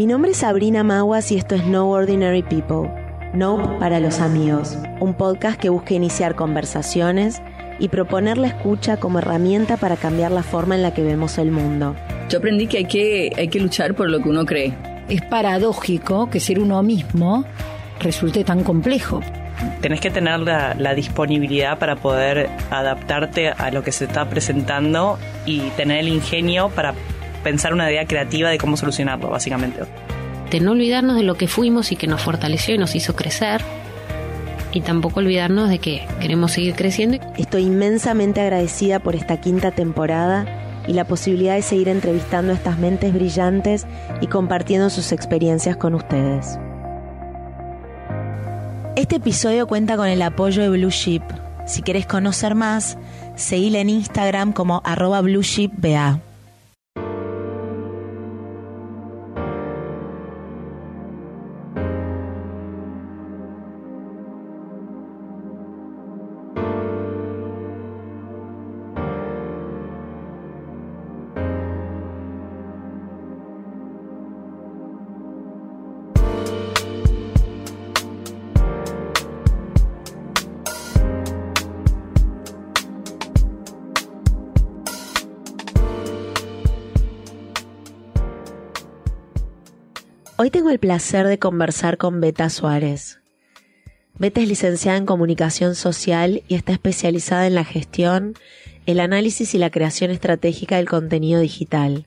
Mi nombre es Sabrina Maguas y esto es No Ordinary People. No para los amigos, un podcast que busca iniciar conversaciones y proponer la escucha como herramienta para cambiar la forma en la que vemos el mundo. Yo aprendí que hay que, hay que luchar por lo que uno cree. Es paradójico que ser uno mismo resulte tan complejo. Tenés que tener la, la, disponibilidad para poder adaptarte a lo que se está presentando y tener el ingenio para pensar una idea creativa de cómo solucionarlo, básicamente. De no olvidarnos de lo que fuimos y que nos fortaleció y nos hizo crecer. Y tampoco olvidarnos de que queremos seguir creciendo. Estoy inmensamente agradecida por esta quinta temporada y la posibilidad de seguir entrevistando a estas mentes brillantes y compartiendo sus experiencias con ustedes. Este episodio cuenta con el apoyo de Blue Ship. Si querés conocer más, seguile en Instagram como arroba blueshipba. Hoy tengo el placer de conversar con Beta Suárez. Beta es licenciada en Comunicación Social y está especializada en la gestión, el análisis y la creación estratégica del contenido digital.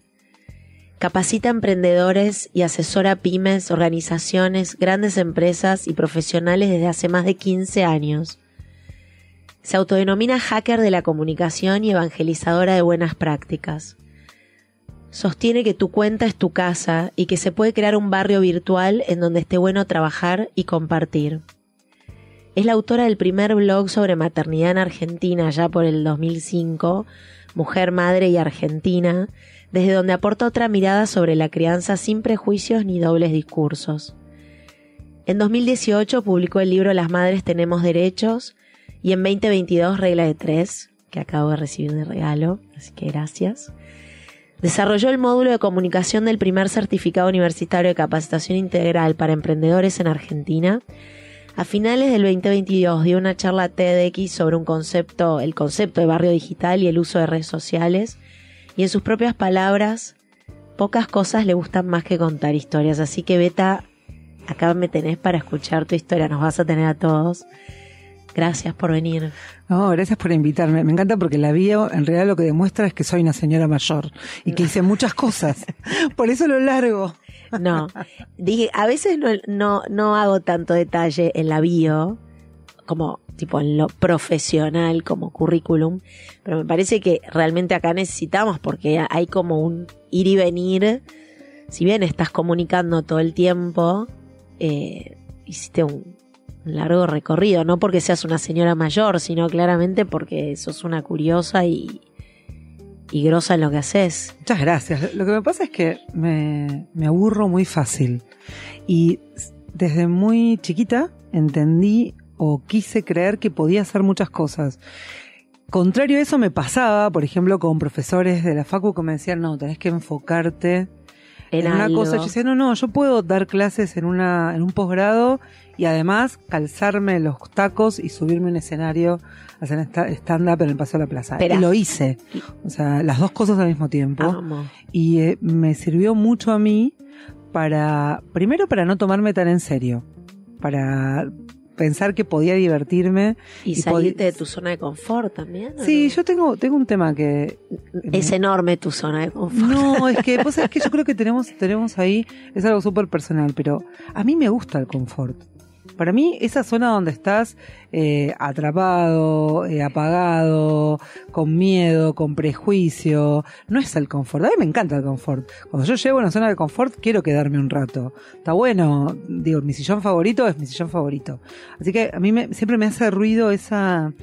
Capacita emprendedores y asesora pymes, organizaciones, grandes empresas y profesionales desde hace más de 15 años. Se autodenomina hacker de la comunicación y evangelizadora de buenas prácticas sostiene que tu cuenta es tu casa y que se puede crear un barrio virtual en donde esté bueno trabajar y compartir. Es la autora del primer blog sobre maternidad en Argentina ya por el 2005, Mujer, Madre y Argentina, desde donde aporta otra mirada sobre la crianza sin prejuicios ni dobles discursos. En 2018 publicó el libro Las Madres Tenemos Derechos y en 2022 Regla de Tres, que acabo de recibir de regalo, así que gracias. Desarrolló el módulo de comunicación del primer certificado universitario de capacitación integral para emprendedores en Argentina. A finales del 2022 dio una charla TEDx sobre un concepto, el concepto de barrio digital y el uso de redes sociales. Y en sus propias palabras, pocas cosas le gustan más que contar historias. Así que Beta, acá me tenés para escuchar tu historia, nos vas a tener a todos. Gracias por venir. No, gracias por invitarme. Me encanta porque la bio en realidad lo que demuestra es que soy una señora mayor y que hice muchas cosas. por eso lo largo. No, dije, a veces no, no, no hago tanto detalle en la bio, como tipo en lo profesional, como currículum, pero me parece que realmente acá necesitamos porque hay como un ir y venir. Si bien estás comunicando todo el tiempo, eh, hiciste un, largo recorrido, no porque seas una señora mayor, sino claramente porque sos una curiosa y, y grosa en lo que haces. Muchas gracias. Lo que me pasa es que me, me aburro muy fácil. Y desde muy chiquita entendí o quise creer que podía hacer muchas cosas. Contrario a eso me pasaba, por ejemplo, con profesores de la facu que me decían, no, tenés que enfocarte en, una cosa. Yo decía, no, no, yo puedo dar clases en, una, en un posgrado y además calzarme los tacos y subirme un escenario hacer stand-up en el Paseo de la Plaza. Y lo hice. O sea, las dos cosas al mismo tiempo. Y eh, me sirvió mucho a mí para, primero para no tomarme tan en serio. Para pensar que podía divertirme. Y, salirte de tu zona de confort también. Sí, yo tengo, tengo un tema que... Es enorme tu zona de confort. No, es que, pues, es que yo creo que tenemos, tenemos ahí, es algo súper personal, pero a mí me gusta el confort. Para mí, esa zona donde estás eh, atrapado, eh, apagado, con miedo, con prejuicio, no es el confort. A mí me encanta el confort. Cuando yo llego a una zona de confort, quiero quedarme un rato. Está bueno, digo, mi sillón favorito es mi sillón favorito. Así que a mí me, siempre me hace ruido esa,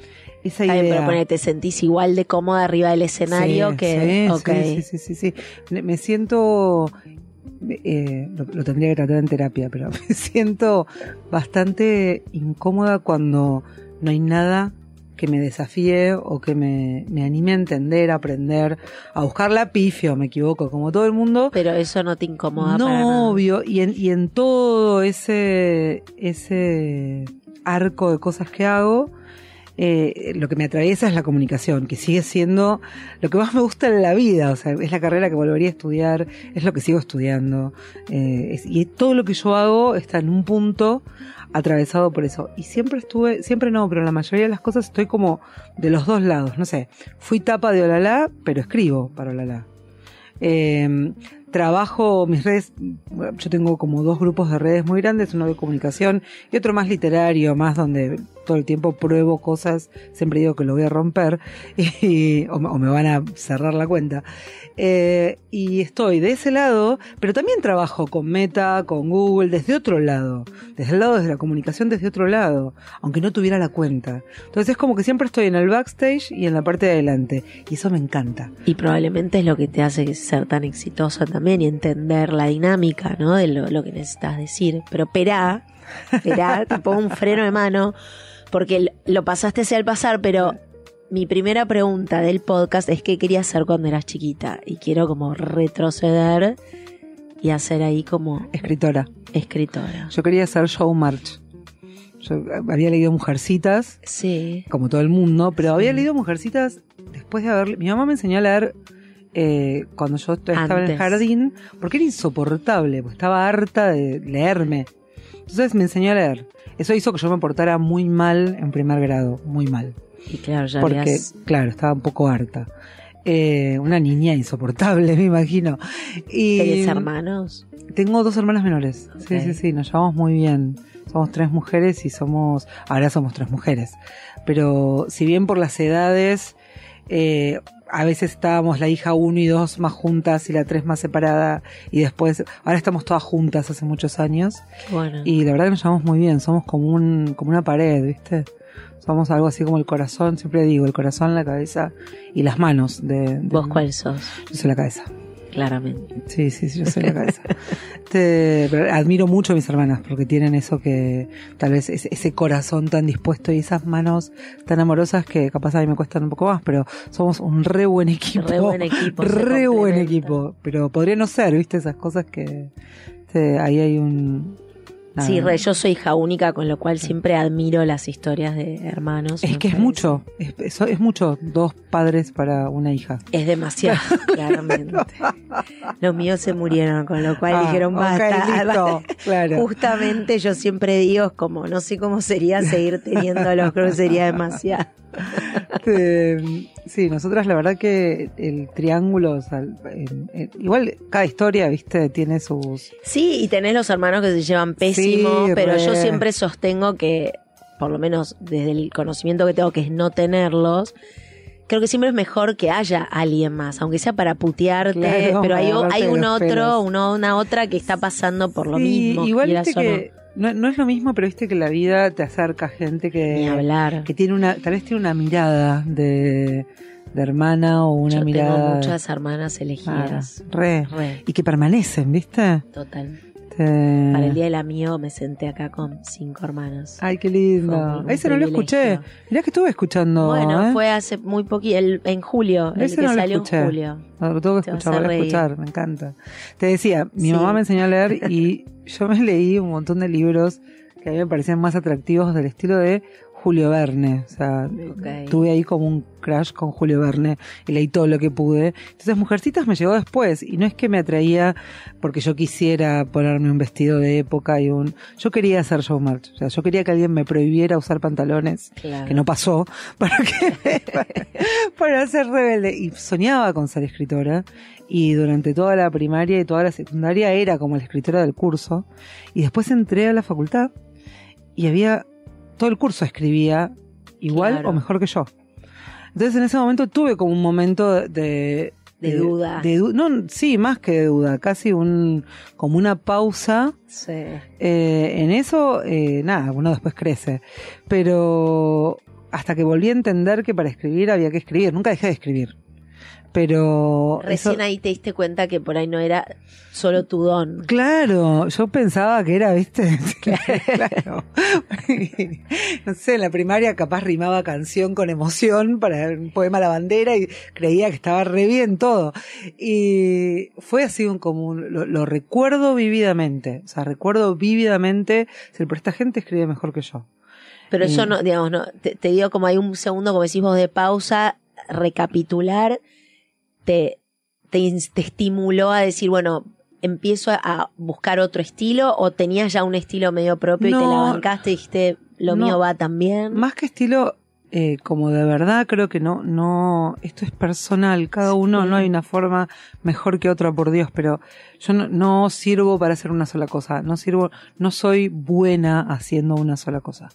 esa idea. Pero te sentís igual de cómoda arriba del escenario que. Sí, sí, sí, sí, Me siento eh, lo, tendría que tratar en terapia, pero me siento bastante incómoda cuando no hay nada que me desafíe o que me, me anime a entender, a aprender, a buscar la pifio, me equivoco, como todo el mundo. Pero eso no te incomoda no, para nada. obvio, y en, y en todo ese, ese arco de cosas que hago, eh, lo que me atraviesa es la comunicación, que sigue siendo lo que más me gusta en la vida, o sea, es la carrera que volvería a estudiar, es lo que sigo estudiando, eh, es- y todo lo que yo hago está en un punto atravesado por eso. Y siempre estuve, siempre no, pero en la mayoría de las cosas estoy como de los dos lados, no sé, fui tapa de Olala, pero escribo para Olala. Eh, trabajo mis redes, yo tengo como dos grupos de redes muy grandes, uno de comunicación y otro más literario, más donde todo el tiempo pruebo cosas, siempre digo que lo voy a romper y, o, me- o me van a cerrar la cuenta. Eh, y estoy de ese lado, pero también trabajo con Meta, con Google, desde otro lado, desde el lado de la comunicación, desde otro lado, aunque no tuviera la cuenta. Entonces es como que siempre estoy en el backstage y en la parte de adelante, y eso me encanta. Y probablemente es lo que te hace ser tan exitosa también y entender la dinámica, ¿no? De lo, lo que necesitas decir. Pero perá, perá, te pongo un freno de mano, porque lo pasaste el pasar, pero mi primera pregunta del podcast es qué querías hacer cuando eras chiquita. Y quiero como retroceder y hacer ahí como Escritora. escritora. Yo quería hacer show march. Yo había leído Mujercitas, Sí. como todo el mundo, pero había leído Mujercitas después de haber... Mi mamá me enseñó a leer eh, cuando yo estaba en el jardín, porque era insoportable, porque estaba harta de leerme. Entonces me enseñó a leer. Eso hizo que yo me portara muy mal en primer grado, muy mal. Y claro, ya porque, habías- claro, estaba un poco harta. Eh, una niña insoportable, me imagino. Y ¿Tenés hermanos? tengo dos hermanas menores. Sí, sí, sí, nos llevamos muy bien. Somos tres mujeres y somos, ahora somos tres mujeres. Pero si bien por las edades, eh, a veces estábamos la hija uno y dos más juntas y la tres más separada y después, ahora estamos todas juntas hace muchos años Bueno. y la verdad que nos llevamos muy bien, somos como un, como una pared, ¿viste? Somos algo así como el corazón, siempre digo, el corazón, la cabeza y las manos de, de- ¿Vos cuál sos? Yo soy la cabeza. Claramente. Sí, sí, sí, yo soy la cabeza. Te- pero admiro mucho a mis hermanas porque tienen eso que, tal vez ese, ese corazón tan dispuesto y esas manos tan amorosas que capaz a mí me cuestan un poco más, pero somos un re buen equipo. Re buen equipo, Re buen equipo. Pero podría no ser, viste, esas cosas que te- ahí hay un... Sí, re, yo soy hija única, con lo cual siempre admiro las historias de hermanos. Es que es mucho, es, es mucho, dos padres para una hija. Es demasiado, claramente. Los míos se murieron, con lo cual Ah, dijeron basta. listo, claro. Justamente yo siempre digo, como, no sé cómo sería seguir teniéndolos, creo que sería demasiado. Este, sí, nosotras la verdad que el triángulo, o sea, en- en- igual cada historia, viste, tiene sus... Sí, y tenés los hermanos que se llevan pésimo, Sí, pero yo re. siempre sostengo que, por lo menos desde el conocimiento que tengo, que es no tenerlos, creo que siempre es mejor que haya alguien más, aunque sea para putearte, Claro, pero hay, un otro, una otra que está pasando por lo mismo. igual que no, no es lo mismo, pero viste que la vida te acerca a gente que, hablar. que tiene una, tal vez tiene una mirada de, de hermana o una Yo mirada... tengo muchas hermanas Ah, elegidas. re. Re, Y que permanecen, viste. total. Te- Para el día del amigo me senté acá con cinco hermanos. Ay, qué lindo. Ese no lo escuché. Mirá que estuve escuchando. bueno, ¿eh? fue hace muy poquito, en julio, el Ese que no lo salió escuché. en julio. No, lo tengo que escuchar, voy a escuchar, me encanta. Te decía, mi Sí. mamá me enseñó a leer y yo me leí un montón de libros que a mí me parecían más atractivos del estilo de Julio Verne. O sea, tuve ahí como un crash con Julio Verne y leí todo lo que pude. Entonces, Mujercitas me llegó después y no es que me atraía porque yo quisiera ponerme un vestido de época y un... Yo quería hacer showmatch. O sea, yo quería que alguien me prohibiera usar pantalones Claro. que no pasó, para que para ser rebelde. Y soñaba con ser escritora. Y durante toda la primaria y toda la secundaria era como la escritora del curso. Y después entré a la facultad y había, todo el curso escribía igual Claro. o mejor que yo. Entonces en ese momento tuve como un momento de... De duda. de no, sí, más que de duda, casi un, como una pausa Sí. eh, en eso, eh, nada, uno después crece. Pero hasta que volví a entender que para escribir había que escribir. Nunca dejé de escribir. Pero Recién eso- ahí te diste cuenta que por ahí no era solo tu don. Claro, yo pensaba que era, ¿viste? claro. no sé, en la primaria capaz rimaba canción con emoción para un poema La Bandera y creía que estaba re bien todo. Y fue así un común, lo, lo recuerdo vividamente, o sea, recuerdo vividamente, pero esta gente escribe mejor que yo. Pero eso no, digamos, no, te, te dio como hay un segundo, como decís vos, de pausa, recapitular, te, te, te estimuló a decir, bueno, empiezo a, buscar otro estilo o tenías ya un estilo medio propio y te la bancaste y dijiste, lo No. mío va también. Más que estilo, eh, como de verdad creo que no, no, esto es personal, cada uno, Sí. no hay una forma mejor que otra, por Dios, pero yo no, no sirvo para hacer una sola cosa, no sirvo, no soy buena haciendo una sola cosa.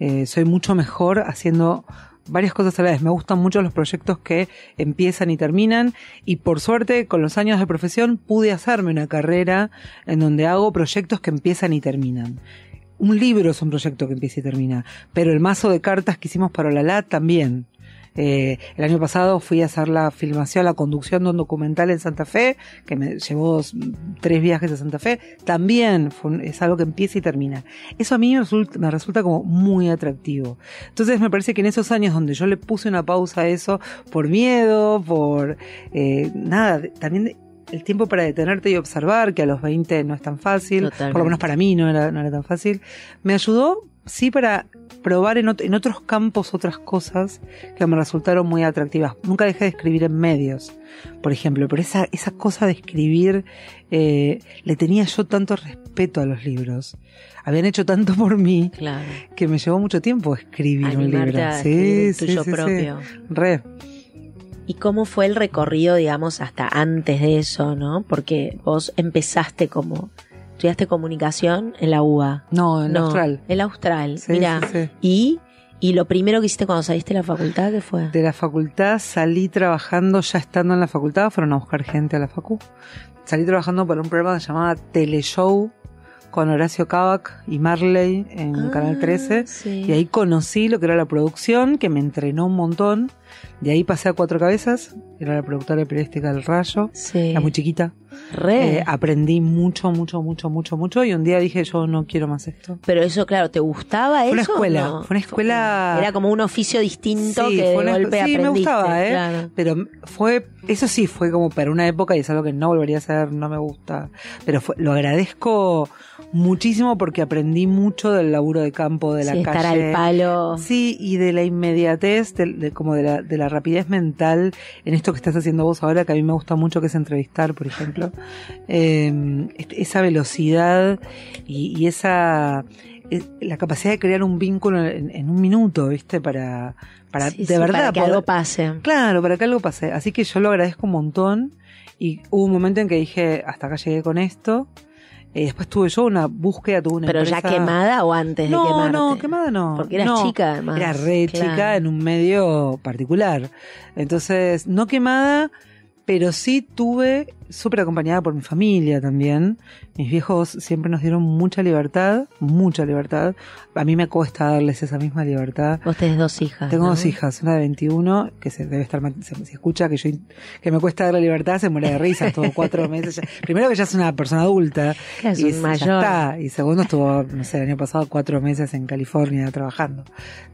Eh, soy mucho mejor haciendo varias cosas a la vez. Me gustan mucho los proyectos que empiezan y terminan y por suerte con los años de profesión pude hacerme una carrera en donde hago proyectos que empiezan y terminan. Un libro es un proyecto que empieza y termina, pero el mazo de cartas que hicimos para Olala también. Eh, el año pasado fui a hacer la filmación, la conducción de un documental en Santa Fe, que me llevó tres viajes a Santa Fe. También fue es algo que empieza y termina. Eso a mí me resulta, me resulta como muy atractivo. Entonces me parece que en esos años donde yo le puse una pausa a eso, por miedo, por eh, nada, también el tiempo para detenerte y observar, que a los 20 no es tan fácil, Totalmente. por lo menos para mí no era, no era tan fácil, me ayudó, sí, para probar en, ot- en otros campos otras cosas que me resultaron muy atractivas. Nunca dejé de escribir en medios, por ejemplo, pero esa, esa cosa de escribir, eh, le tenía yo tanto respeto a los libros. Habían hecho tanto por mí Claro. que me llevó mucho tiempo escribir un libro. a Sí, escribir el sí, tuyo sí, sí. propio. Re. ¿Y cómo fue el recorrido, digamos, hasta antes de eso, no? Porque vos empezaste como, estudiaste comunicación en la UBA. No, en No, Austral. El Austral, Sí, mira. sí, sí. Y, y lo primero que hiciste cuando saliste de la facultad, ¿qué fue? De la facultad salí trabajando, ya estando en la facultad, fueron a buscar gente a la facu. Salí trabajando para un programa que se llamaba Teleshow con Horacio Kavak y Marley en Ah, Canal 13. sí. Y ahí conocí lo que era la producción, que me entrenó un montón. De ahí pasé a Cuatro Cabezas, era la productora periodística del Rayo. Sí. Era muy chiquita. Re. Eh, aprendí mucho, mucho, mucho, mucho, mucho. Y un día dije, yo no quiero más esto. Pero eso, claro, ¿te gustaba Fue una eso? escuela, no? fue una escuela- Era como un oficio distinto Sí, que de fue una- golpe sí, me gustaba, ¿eh? Claro. Pero fue, eso sí fue como para una época y es algo que no volvería a hacer, no me gusta. Pero fue, lo agradezco muchísimo porque aprendí mucho del laburo de campo, de la Sí, calle. estar al palo. Sí, y de la inmediatez, de, de- como de la, de la rapidez mental en esto que estás haciendo vos ahora, que a mí me gusta mucho, que es entrevistar, por ejemplo. Eh, esa velocidad y, y esa eh, la capacidad de crear un vínculo en, en un minuto, ¿viste? Para, para Sí, de sí, verdad para que poder- algo pase. Claro, para que algo pase. Así que yo lo agradezco un montón. Y hubo un momento en que dije, hasta acá llegué con esto. Eh, después tuve yo una búsqueda, tuve una Pero ya quemada o antes no, de quemarte. No, quemada no. Porque eras No, chica además. Era re Claro. chica en un medio particular. Entonces, no quemada, pero sí tuve, súper acompañada por mi familia también. Mis viejos siempre nos dieron mucha libertad, mucha libertad. A mí me cuesta darles esa misma libertad. Vos tenés dos hijas. Tengo ¿no? dos hijas, una de 21, que se debe estar, se, se escucha que yo, que me cuesta darle libertad, se muere de risa, estuvo cuatro meses. ya. Primero que ya es una persona adulta. Es y un ya mayor. está. Y segundo estuvo, no sé, el año pasado cuatro meses en California trabajando.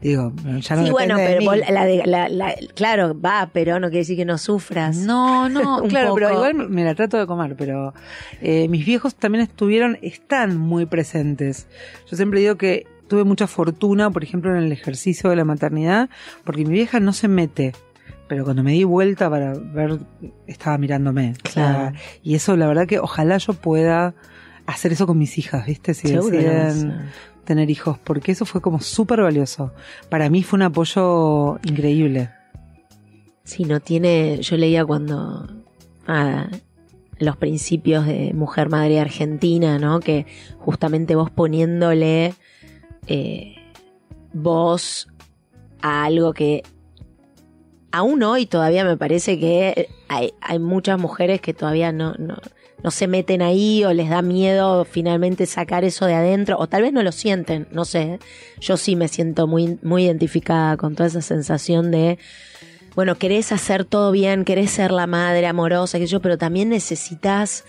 Digo, ya no sí, bueno, de pero mí. vos la de, la, la- claro, va, pero no quiere decir que no sufras. No, no, claro, pero igual me la trato de comer, pero eh, mis viejos también estuvieron, están muy presentes. Yo siempre digo que tuve mucha fortuna, por ejemplo, en el ejercicio de la maternidad, porque mi vieja no se mete. Pero cuando me di vuelta para ver, estaba mirándome. O sea, Claro. y eso, la verdad que ojalá yo pueda hacer eso con mis hijas, ¿viste? Si deciden tener hijos, porque eso fue como súper valioso. Para mí fue un apoyo increíble. Sí, no tiene. Yo leía cuando. Los principios de Mujer Madre Argentina, ¿no? Que justamente vos poniéndole eh, voz a algo que aún hoy todavía me parece que hay, hay muchas mujeres que todavía no, no, no se meten ahí o les da miedo finalmente sacar eso de adentro o tal vez no lo sienten, no sé. Yo sí me siento muy, muy identificada con toda esa sensación de bueno, querés hacer todo bien, querés ser la madre amorosa, que yo, pero también necesitas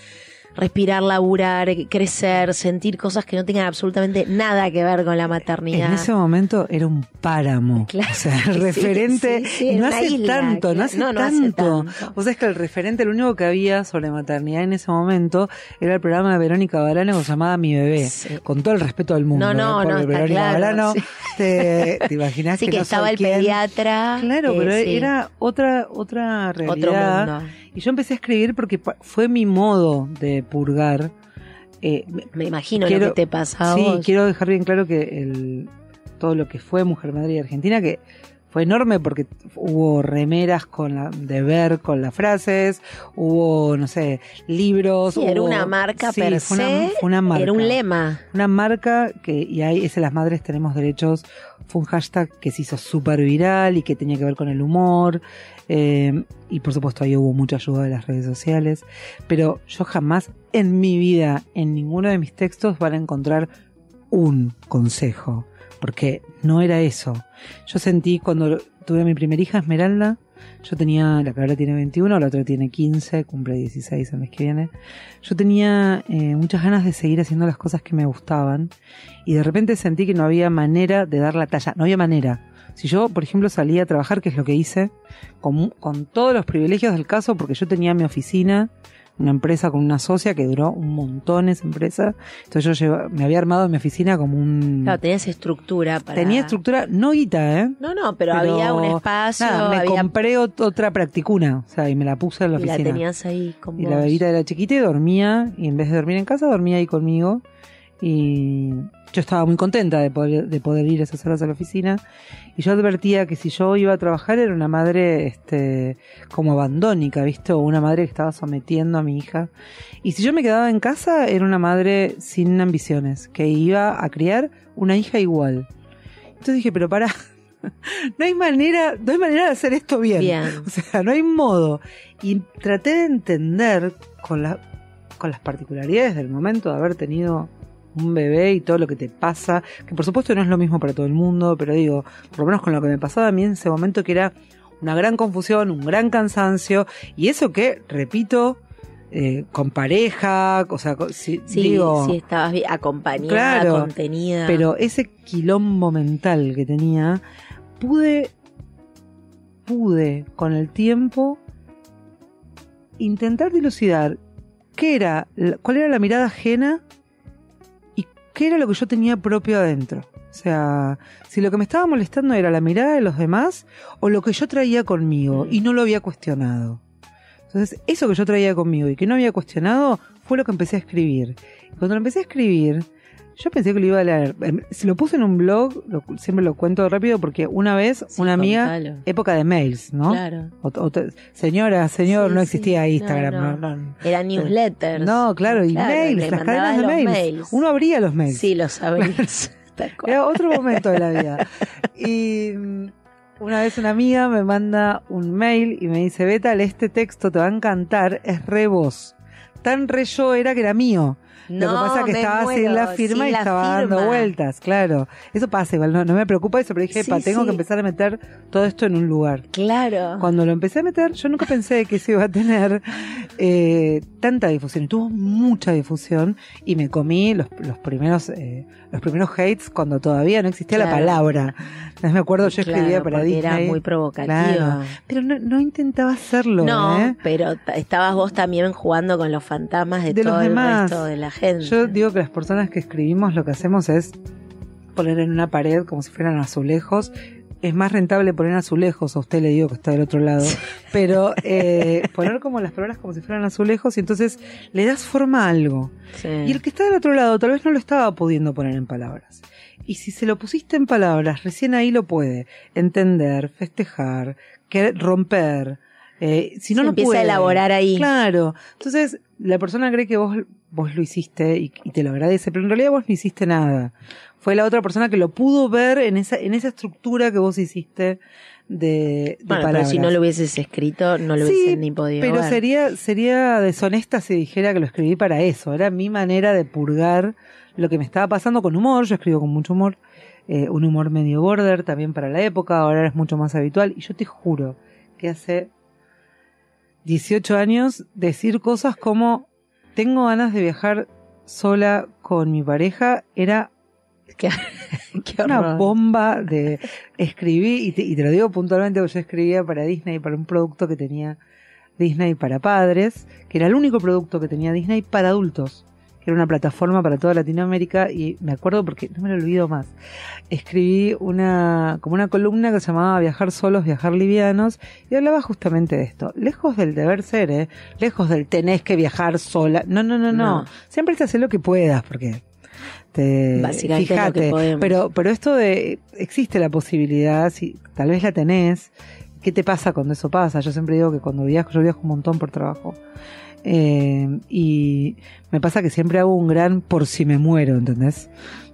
respirar, laburar, crecer, sentir cosas que no tengan absolutamente nada que ver con la maternidad. En ese momento era un páramo. Claro. O sea, el referente. sí, sí, no hace isla, tanto, no hace No, no hace tanto. tanto. O sea, es que el referente, lo único que había sobre maternidad en ese momento era el programa de Verónica Barano llamaba Mi Bebé. Con todo el respeto del mundo. No, no, ¿eh? No, está Verónica claro, Barano, sí. te, te imaginas que, estaba el quién. pediatra. Claro, eh, pero era otra otra otro realidad. mundo. Y yo empecé a escribir porque fue mi modo de purgar. Eh, Me imagino Quiero- lo que te pasa sí, vos. quiero dejar bien claro que el, todo lo que fue Mujer Madre y Argentina, que fue enorme porque hubo remeras con la, de ver con las frases, hubo, no sé, libros. Sí, era hubo- una marca sí, per fue una- se, fue una marca. Era un lema. Una marca que, y ahí ese Las Madres Tenemos Derechos, fue un hashtag que se hizo súper viral y que tenía que ver con el humor. Eh, y por supuesto ahí hubo mucha ayuda de las redes sociales. Pero yo jamás en mi vida, en ninguno de mis textos, van a encontrar un consejo. Porque no era eso. Yo sentí cuando tuve a mi primera hija, Esmeralda, yo tenía, la que ahora tiene 21, la otra tiene 15, cumple 16 el mes que viene. Yo tenía eh, muchas ganas de seguir haciendo las cosas que me gustaban y de repente sentí que no había manera de dar la talla, no había manera. Si yo, por ejemplo, salía a trabajar, que es lo que hice, con, con todos los privilegios del caso, porque yo tenía mi oficina, una empresa con una socia que duró un montón esa empresa. Entonces yo me había armado mi oficina como un... Claro, tenías estructura para. Tenía estructura, no guita, ¿eh? No, no, pero, había un espacio. Nada, me había... compré ot- otra practicuna, o sea, y me la puse en la y la oficina. tenías ahí con Y vos. la bebita era chiquita y dormía, y en vez de dormir en casa, dormía ahí conmigo. Y yo estaba muy contenta de poder, de poder ir esas horas a la oficina. Y yo advertía que si yo iba a trabajar era una madre este, como abandónica, ¿viste? O una madre que estaba sometiendo a mi hija. Y si yo me quedaba en casa, era una madre sin ambiciones, que iba a criar una hija igual. Entonces dije, pero para, no hay manera, no hay manera de hacer esto bien. Bien. O sea, no hay modo. Y traté de entender con, la, con las particularidades del momento de haber tenido un bebé y todo lo que te pasa, que por supuesto no es lo mismo para todo el mundo, pero digo, por lo menos con lo que me pasaba a mí en ese momento que era una gran confusión, un gran cansancio, y eso que, repito, eh, con pareja, o sea, si, Sí, digo, sí, estabas acompañada, Claro, contenida. pero ese quilombo mental que tenía, pude, pude con el tiempo intentar dilucidar qué era, cuál era la mirada ajena qué era lo que yo tenía propio adentro. O sea, si lo que me estaba molestando era la mirada de los demás o lo que yo traía conmigo y no lo había cuestionado. Entonces, eso que yo traía conmigo y que no había cuestionado fue lo que empecé a escribir. Cuando lo empecé a escribir, yo pensé que lo iba a leer. Em, Si lo puse en un blog, lo- siempre lo cuento rápido porque una vez Sí, una amiga, contalo. época de mails, ¿no? Claro. O- o te- señora, señor, Sí, no sí. existía Instagram. No, No, no. Era newsletters. No, claro, y mails, las cadenas de los mails. Uno abría los mails. Sí, lo sabías. Tal cual. Era otro momento de la vida. Y mm, una vez una amiga me manda un mail y me dice, Beta, lee este texto, te va a encantar, es re vos. Tan re yo era que era mío. Lo que No, pasa es que estaba sin muero, la firma sin y la estaba dando vueltas, claro. Eso pasa igual, no, no me preocupa eso, pero dije, Sí, pa, tengo sí. que empezar a meter todo esto en un lugar. Claro. Cuando lo empecé a meter, yo nunca pensé que se iba a tener eh, tanta difusión. Tuvo mucha difusión y me comí los, los primeros eh, los primeros hates cuando todavía no existía la palabra. Entonces me acuerdo, yo escribía para Disney. Era muy provocativa. Claro. Pero no, no intentaba hacerlo, No, ¿eh? pero estabas vos también jugando con los fantasmas de, De todo los el demás. resto de la gente. Yo digo que las personas que escribimos lo que hacemos es poner en una pared como si fueran azulejos. Es más rentable poner azulejos, a usted le digo que está del otro lado, pero eh, poner como las palabras como si fueran azulejos y entonces le das forma a algo. Sí. Y el que está del otro lado tal vez no lo estaba pudiendo poner en palabras. Y si se lo pusiste en palabras, recién ahí lo puede entender, festejar, que romper. Eh, si no, Se no empieza puede. a elaborar ahí. Claro. Entonces, la persona cree que vos, vos lo hiciste y, y te lo agradece, pero en realidad vos no hiciste nada. Fue la otra persona que lo pudo ver en esa, en esa estructura que vos hiciste de, de Bueno, pero si no lo hubieses escrito, no lo Sí, hubiesen ni podido Pero ver. sería, sería deshonesta si dijera que lo escribí para eso. Era mi manera de purgar lo que me estaba pasando con humor. Yo escribo con mucho humor. eh, un humor medio border también para la época. Ahora es mucho más habitual. Y yo te juro que hace 18 años decir cosas como tengo ganas de viajar sola con mi pareja era Qué, qué una bomba de escribí y te, y te lo digo puntualmente porque yo escribía para Disney para un producto que tenía Disney para padres que era el único producto que tenía Disney para adultos que era una plataforma para toda Latinoamérica y me acuerdo porque no me lo olvido más. Escribí una como una columna que se llamaba Viajar solos, viajar livianos y hablaba justamente de esto. Lejos del deber ser ¿eh? lejos del tenés que viajar sola. No no no no, No. siempre te hace lo que puedas porque te Básicamente lo que fíjate podemos. pero pero esto de existe la posibilidad si tal vez la tenés qué te pasa cuando eso pasa yo siempre digo que cuando viajo yo viajo un montón por trabajo eh, y me pasa que siempre hago un gran por si me muero ¿entendés?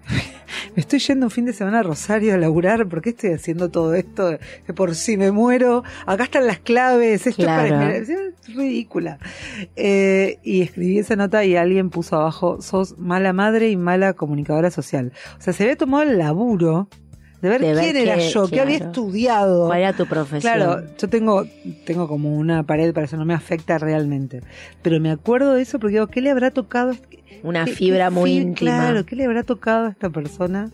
me estoy yendo un fin de semana a Rosario a laburar, ¿por qué estoy haciendo todo esto? por si me muero, acá están las claves, esto Claro. es para es ridícula. Eh, y escribí esa nota y alguien puso abajo, sos mala madre y mala comunicadora social. O sea, se había tomado el laburo de ver De ver quién era yo, qué había estudiado. ¿Cuál era tu profesión? Claro, yo tengo, tengo como una pared para eso, no me afecta realmente. Pero me acuerdo de eso porque digo, ¿qué le habrá tocado? Una ¿Qué- fibra qué muy íntima. Claro, ¿qué le habrá tocado a esta persona?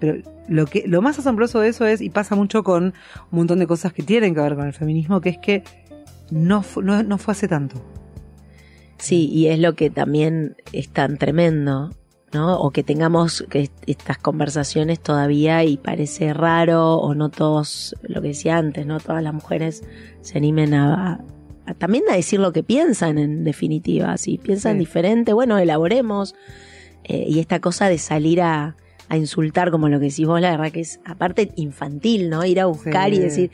Pero lo que lo más asombroso de eso es, y pasa mucho con un montón de cosas que tienen que ver con el feminismo, que es que no, no, no fue hace tanto. Sí, y es lo que también es tan tremendo, ¿no? O que tengamos estas conversaciones todavía y parece raro, o no todos, lo que decía antes, ¿no? Todas las mujeres se animen a, a- también a decir lo que piensan en definitiva. Si piensan Sí. diferente, bueno, elaboremos. Eh, y esta cosa de salir a, a insultar, como lo que decís vos, la verdad que es aparte infantil, ¿no? Ir a buscar Sí. y decir,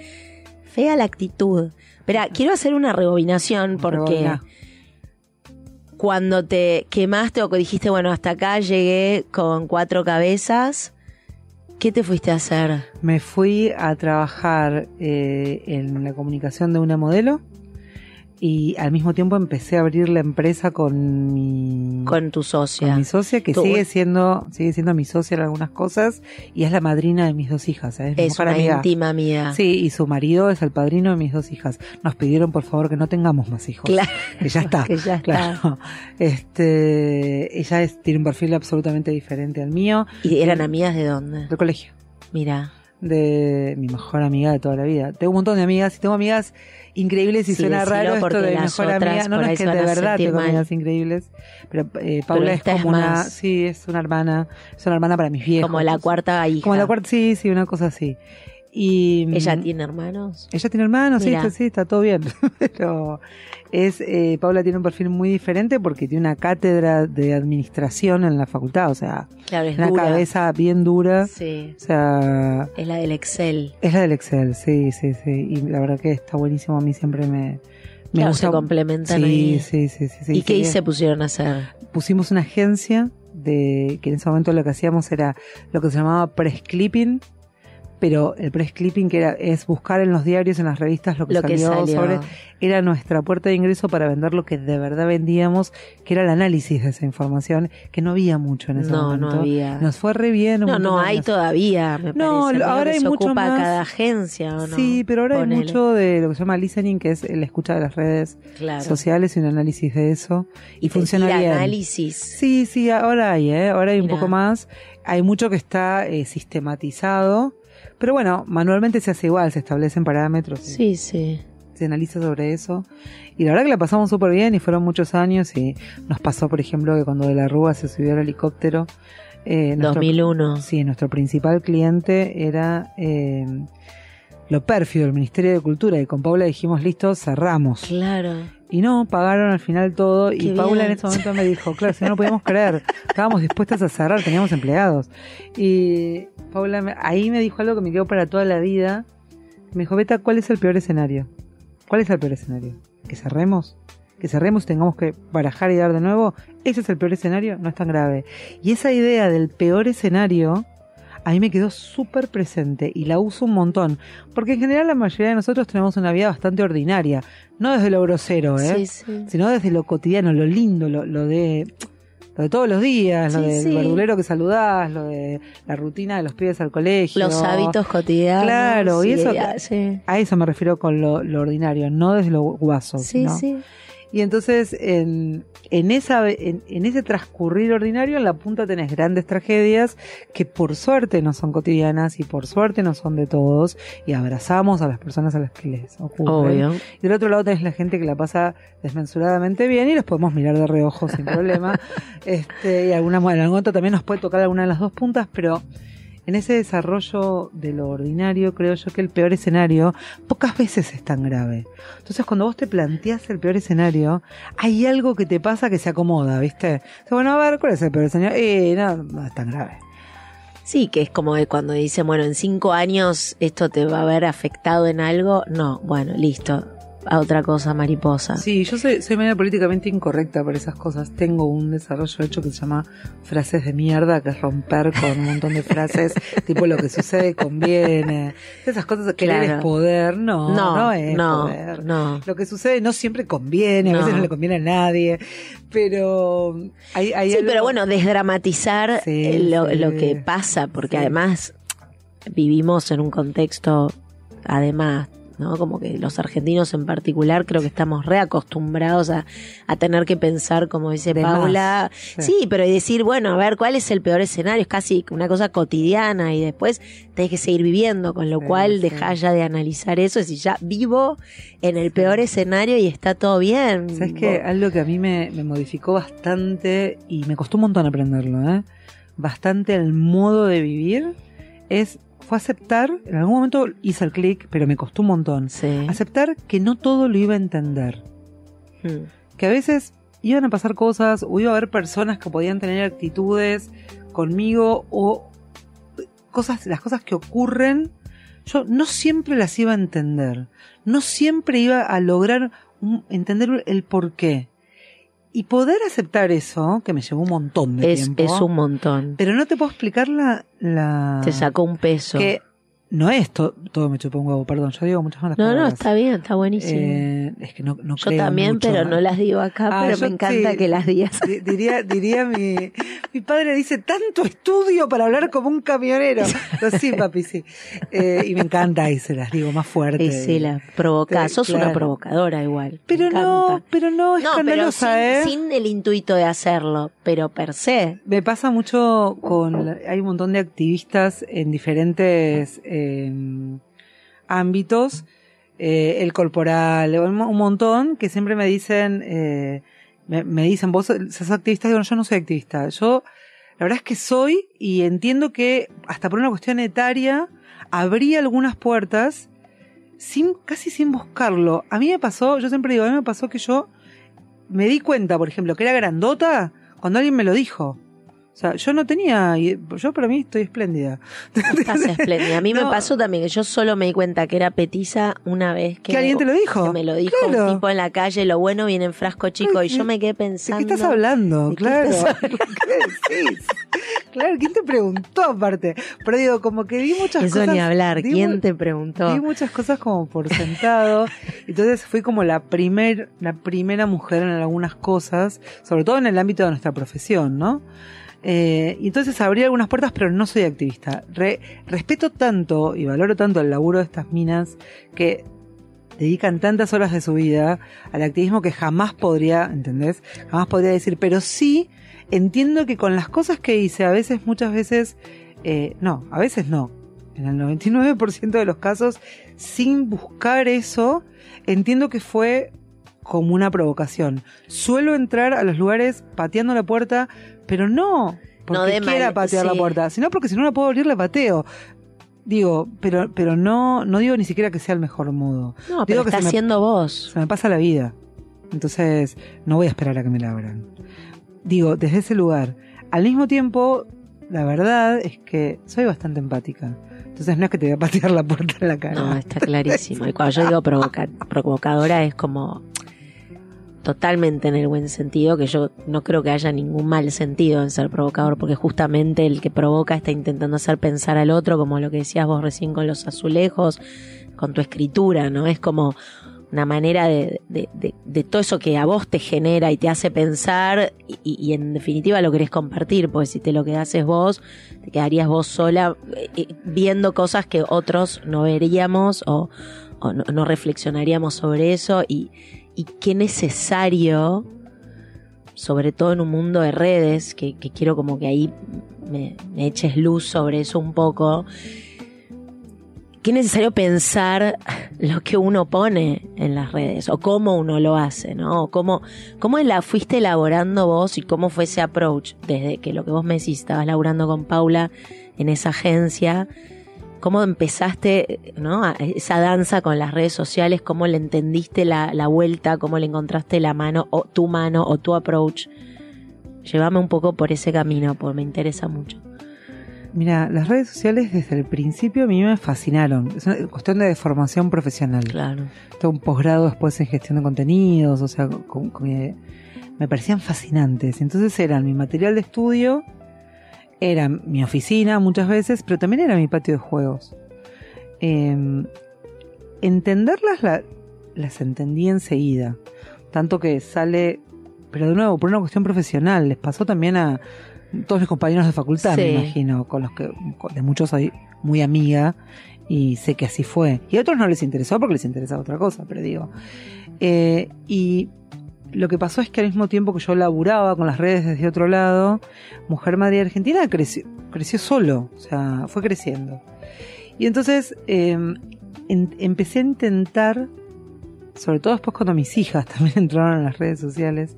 fea la actitud. Espera, quiero hacer una rebobinación porque Rebobina. Cuando te quemaste o que dijiste, bueno, hasta acá llegué con cuatro cabezas, ¿qué te fuiste a hacer? Me fui a trabajar eh, en la comunicación de una modelo y al mismo tiempo empecé a abrir la empresa con mi Con tu socia. con mi socia que Tu- sigue siendo sigue siendo mi socia en algunas cosas y es la madrina de mis dos hijas ¿eh? es una amiga íntima amiga. sí y su marido es el padrino de mis dos hijas nos pidieron por favor que no tengamos más hijos Claro. que ya está Que ya está. claro este ella es, tiene un perfil absolutamente diferente al mío ¿Y eran amigas de dónde? del colegio Mira. de mi mejor amiga de toda la vida. Tengo un montón de amigas y tengo amigas increíbles y Sí, suena raro esto de mejor amiga. No, no es que de verdad tengo mal. amigas increíbles. Pero eh, Paula Pero es esta es como una, sí, es una hermana, es una hermana para mis viejos. Como la cuarta hija. Como la cuarta, sí, sí, una cosa así. Y ¿Ella mm, tiene hermanos? ella tiene hermanos, sí, está, sí, está todo bien. Pero es eh, Paula tiene un perfil muy diferente porque tiene una cátedra de administración en la facultad, o sea, Claro, es una dura. cabeza bien dura. Sí. O sea, Es la del Excel. es la del Excel, sí, sí, sí. Y la verdad que está buenísimo. A mí siempre me, me Claro, gusta. se complementan sí, ahí. sí, sí, sí, sí. ¿Y qué se pusieron a hacer? Pusimos una agencia de que en ese momento lo que hacíamos era lo que se llamaba press clipping. Pero el press clipping que era, es buscar en los diarios, en las revistas lo que, Lo que salió, salió. sobre, era nuestra puerta de ingreso para vender lo que de verdad vendíamos, que era el análisis de esa información, que no había mucho en ese No, momento. no había. Nos fue re bien. un No, no hay todavía, me No, parece. ahora hay se mucho ocupa más. cada agencia, ¿o no? Sí, pero ahora Ponele. hay mucho de lo que se llama listening, que es la escucha de las redes Claro. sociales y un análisis de eso. Y Te funciona bien. análisis. Sí, sí, ahora hay, ¿eh? Ahora hay un poco más. Hay mucho que está eh, sistematizado. Pero bueno, manualmente se hace igual, se establecen parámetros, Sí, sí. se analiza sobre eso. Y la verdad que la pasamos súper bien y fueron muchos años. Y nos pasó, por ejemplo, que cuando de la Rúa se subió al helicóptero. Eh, nuestro- 2001. Sí, nuestro principal cliente era eh, lo pérfido del Ministerio de Cultura y con Paula dijimos, listo, cerramos. Claro. Y no, pagaron al final todo Qué y Paula en ese momento me dijo, claro, si no lo podíamos creer, estábamos dispuestas a cerrar, teníamos empleados. Y Paula ahí me dijo algo que me quedó para toda la vida. Me dijo, Beta, ¿cuál es el peor escenario? ¿Cuál es el peor escenario? ¿Que cerremos? ¿Que cerremos y tengamos que barajar y dar de nuevo? ¿Ese es el peor escenario? No es tan grave. Y esa idea del peor escenario a mí me quedó súper presente y la uso un montón. Porque en general la mayoría de nosotros tenemos una vida bastante ordinaria. No desde lo grosero, ¿eh? Sí, sí. sino desde lo cotidiano, lo lindo, lo, lo de lo de todos los días, lo del sí. verdulero que saludás, lo de la rutina de los pibes al colegio. Los hábitos cotidianos. Claro, y eso- ya, sí. A eso me refiero con lo, lo ordinario, no desde lo guaso. Sí, ¿no? sí. Y entonces, en, en, esa, en, en ese transcurrir ordinario, en la punta tenés grandes tragedias que por suerte no son cotidianas y por suerte no son de todos. Y abrazamos a las personas a las que les ocurre. Obvio. Y del otro lado tenés la gente que la pasa desmensuradamente bien y los podemos mirar de reojo sin problema. Este, y alguna, en algún momento también nos puede tocar alguna de las dos puntas, pero en ese desarrollo de lo ordinario, creo yo que el peor escenario pocas veces es tan grave. Entonces, cuando vos te planteas el peor escenario, hay algo que te pasa que se acomoda, ¿viste? O bueno, a ver, ¿cuál es el peor escenario? Eh, no, no es tan grave. Sí, que es como de cuando dicen, bueno, en cinco años esto te va a haber afectado en algo. No, bueno, listo. A otra cosa, mariposa. Sí, yo soy, soy medio políticamente incorrecta para esas cosas. Tengo un desarrollo hecho que se llama frases de mierda, que es romper con un montón de frases, tipo lo que sucede conviene. Esas cosas que Claro. es poder, no, no, no, es no, poder. no. Lo que sucede no siempre conviene, a veces No. le conviene a nadie, pero hay, hay Sí, algo- pero bueno, desdramatizar Sí, eh, lo, sí. lo que pasa, porque Sí. además vivimos en un contexto, además, ¿no? Como que los argentinos en particular creo que estamos reacostumbrados a, a tener que pensar, como dice De Paula, más, sí. pero decir, bueno, a ver, ¿cuál es el peor escenario? Es casi una cosa cotidiana y después tenés que seguir viviendo, con lo Sí, cual sí. ya de analizar eso, es decir, ya vivo en el peor escenario y está todo bien. ¿Sabes que Algo que a mí me, me modificó bastante y me costó un montón aprenderlo, ¿eh? Bastante el modo de vivir es fue aceptar, en algún momento hice el clic, pero me costó un montón. Sí. Aceptar que no todo lo iba a entender. Mm. Que a veces iban a pasar cosas o iba a haber personas que podían tener actitudes conmigo o cosas, las cosas que ocurren, yo no siempre las iba a entender. No siempre iba a lograr un- entender el por qué. Y poder aceptar eso, que me llevó un montón de Es, tiempo. es un montón. Pero no te puedo explicar la. la Te sacó un peso. Que no es to- todo me chupó un huevo, perdón. Yo digo muchas malas No, no, está bien, está buenísimo. Eh, es que no, no Yo creo también, mucho, pero ¿eh? no las digo acá, Ah, pero me encanta sí. que las digas. Di- Diría, diría mi, mi padre dice tanto estudio para hablar como un camionero. Sí, papi, sí. Eh, y me encanta y se las digo más fuerte. Y sí, la provoca. Sí, Sos una provocadora igual. Pero no, pero no No, pero escandalosa, sin, ¿eh? sin el intuito de hacerlo, pero per se. Me pasa mucho con, hay un montón de activistas en diferentes eh, ámbitos, eh, el corporal, un, mo- un montón que siempre me dicen, eh, me, dicen, vos sos activista, digo, yo no soy activista, yo la verdad es que soy y entiendo que hasta por una cuestión etaria abrí algunas puertas sin, casi sin buscarlo. A mí me pasó, yo siempre digo, a mí me pasó que yo me di cuenta, por ejemplo, que era grandota cuando alguien me lo dijo. O sea, yo no tenía, yo para mí estoy espléndida. Estás espléndida. A mí me pasó también que yo solo me di cuenta que era petiza una vez que, ¿Que alguien te lo dijo? que me lo dijo Claro. un tipo en la calle, lo bueno viene en frasco chico, Ay, y yo ¿de- me quedé ¿De pensando. qué estás hablando? ¿De qué claro. estás ¿Qué decís? Claro, ¿quién te preguntó aparte? Pero digo, como que di muchas Eso cosas. ni hablar, di ¿quién te preguntó? Di muchas cosas como por sentado. Entonces fui como la primer, la primera mujer en algunas cosas, sobre todo en el ámbito de nuestra profesión, ¿no? Eh, entonces abrí algunas puertas, pero no soy activista. Re- respeto tanto y valoro tanto el laburo de estas minas que dedican tantas horas de su vida al activismo que jamás podría, ¿entendés? Jamás podría decir, pero sí entiendo que con las cosas que hice, a veces, muchas veces, eh, no, a veces no. En el 99% de los casos, sin buscar eso, entiendo que fue como una provocación. Suelo entrar a los lugares pateando la puerta, pero no porque No quiera mal- patear la puerta, sino porque si no la puedo abrir, la pateo. Digo, pero, pero no, no digo ni siquiera que sea el mejor modo. No, pero que está siendo vos. Se me pasa la vida. Entonces, no voy a esperar a que me la abran. Digo, desde ese lugar. Al mismo tiempo, la verdad es que soy bastante empática. Entonces no es que te voy a patear la puerta en la cara. No, está clarísimo. Y cuando yo digo provoca- provocadora es como totalmente en el buen sentido, que yo no creo que haya ningún mal sentido en ser provocador, porque justamente el que provoca está intentando hacer pensar al otro, como lo que decías vos recién con los azulejos, con tu escritura, ¿no? Es como una manera de, de, de, de todo eso que a vos te genera y te hace pensar y, y en definitiva lo querés compartir, porque si te lo quedás es vos, te quedarías vos sola eh, eh, viendo cosas que otros no veríamos o, o no, no reflexionaríamos sobre eso y, y qué necesario, sobre todo en un mundo de redes, que, quiero como que ahí me, me eches luz sobre eso un poco, qué necesario pensar lo que uno pone en las redes o cómo uno lo hace, ¿no? O cómo, cómo la fuiste elaborando vos y cómo fue ese approach desde que lo que vos me decís, estabas laburando con Paula en esa agencia, cómo empezaste, ¿no? A- Esa danza con las redes sociales, cómo le entendiste la, la vuelta, cómo le encontraste la mano o tu mano o tu approach. Llévame un poco por ese camino, porque me interesa mucho. Mira, las redes sociales desde el principio a mí me fascinaron. Es una cuestión de formación profesional. Claro. Tengo un posgrado después en gestión de contenidos, o sea, con- con- me, me parecían fascinantes. Entonces eran mi material de estudio, era mi oficina muchas veces, pero también era mi patio de juegos. Eh, entenderlas la- las entendí enseguida, tanto que sale, pero de nuevo, por una cuestión profesional, les pasó también a todos mis compañeros de facultad, me imagino, con los que de muchos soy muy amiga y sé que así fue. Y a otros no les interesó porque les interesaba otra cosa, pero digo. Eh, y lo que pasó es que al mismo tiempo que yo laburaba con las redes desde otro lado, Mujer Madre Argentina creció, creció solo, o sea, fue creciendo. Y entonces en- empecé a intentar, sobre todo después cuando mis hijas también entraron en las redes sociales,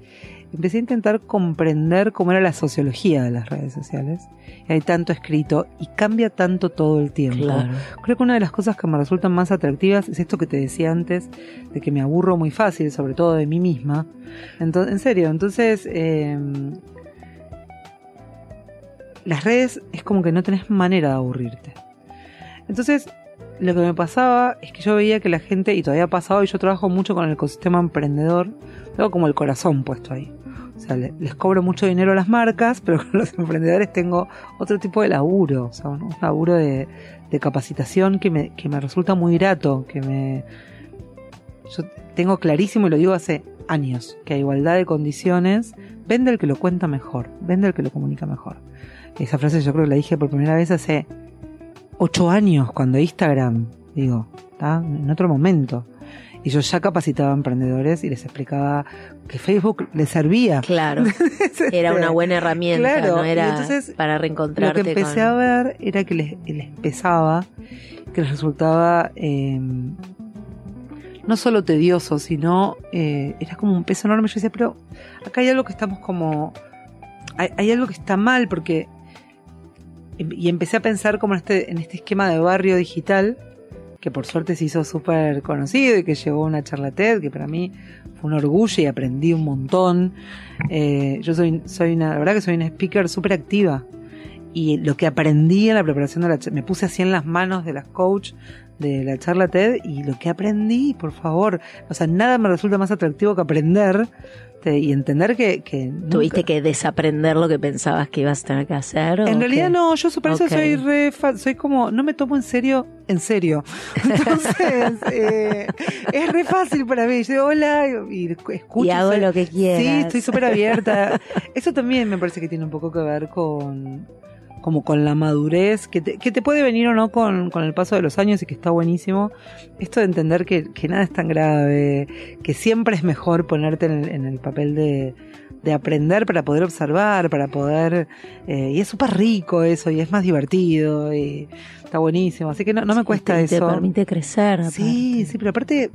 empecé a intentar comprender cómo era la sociología de las redes sociales. Y hay tanto escrito y cambia tanto todo el tiempo. Claro. Creo que una de las cosas que me resultan más atractivas es esto que te decía antes, de que me aburro muy fácil, sobre todo de mí misma. Entonces, en serio, entonces eh, las redes es como que no tenés manera de aburrirte. Entonces, lo que me pasaba es que yo veía que la gente, y todavía ha pasado, y yo trabajo mucho con el ecosistema emprendedor, tengo como el corazón puesto ahí. O sea, le- les cobro mucho dinero a las marcas, pero con los emprendedores tengo otro tipo de laburo, o sea, un, laburo de, de capacitación que me, que me resulta muy grato, que me... Yo tengo clarísimo, y lo digo hace años, que a igualdad de condiciones, vende el que lo cuenta mejor, vende el que lo comunica mejor. Esa frase yo creo que la dije por primera vez hace ocho años, cuando Instagram, digo, ¿tá? en otro momento. Y yo ya capacitaba a emprendedores y les explicaba que Facebook les servía. Claro. Era una buena herramienta, Claro, no era entonces, para Lo reencontrarte que empecé con- a ver era que les, les pesaba, que les resultaba eh, no solo tedioso, sino eh, era como un peso enorme. Yo decía, pero acá hay algo que estamos como. Hay, hay algo que está mal, porque. Y empecé a pensar como en este, en este esquema de barrio digital, que por suerte se hizo súper conocido y que llegó a una charla TED, que para mí fue un orgullo y aprendí un montón. Eh, yo soy, soy una, la verdad que soy una speaker súper activa. Y lo que aprendí en la preparación de la charla, me puse así en las manos de las coach de la charla TED y lo que aprendí, por favor, o sea, nada me resulta más atractivo que aprender y entender que... que nunca- Tuviste que desaprender lo que pensabas que ibas a tener que hacer. ¿o en realidad qué? no, yo por eso soy re fa- soy como, no me tomo en serio, en serio. Entonces, eh, es re fácil para mí. Yo digo, hola, y escucho. Y hago lo que quieras. Sí, estoy súper abierta. Eso también me parece que tiene un poco que ver con como con la madurez, que te, que te puede venir o no con, con el paso de los años y que está buenísimo. Esto de entender que, que nada es tan grave, que siempre es mejor ponerte en el, en el papel de, de aprender para poder observar, para poder... eh, y es súper rico eso, y es más divertido, y está buenísimo. Así que no, no me cuesta te, Te eso. permite crecer. Sí, sí, pero aparte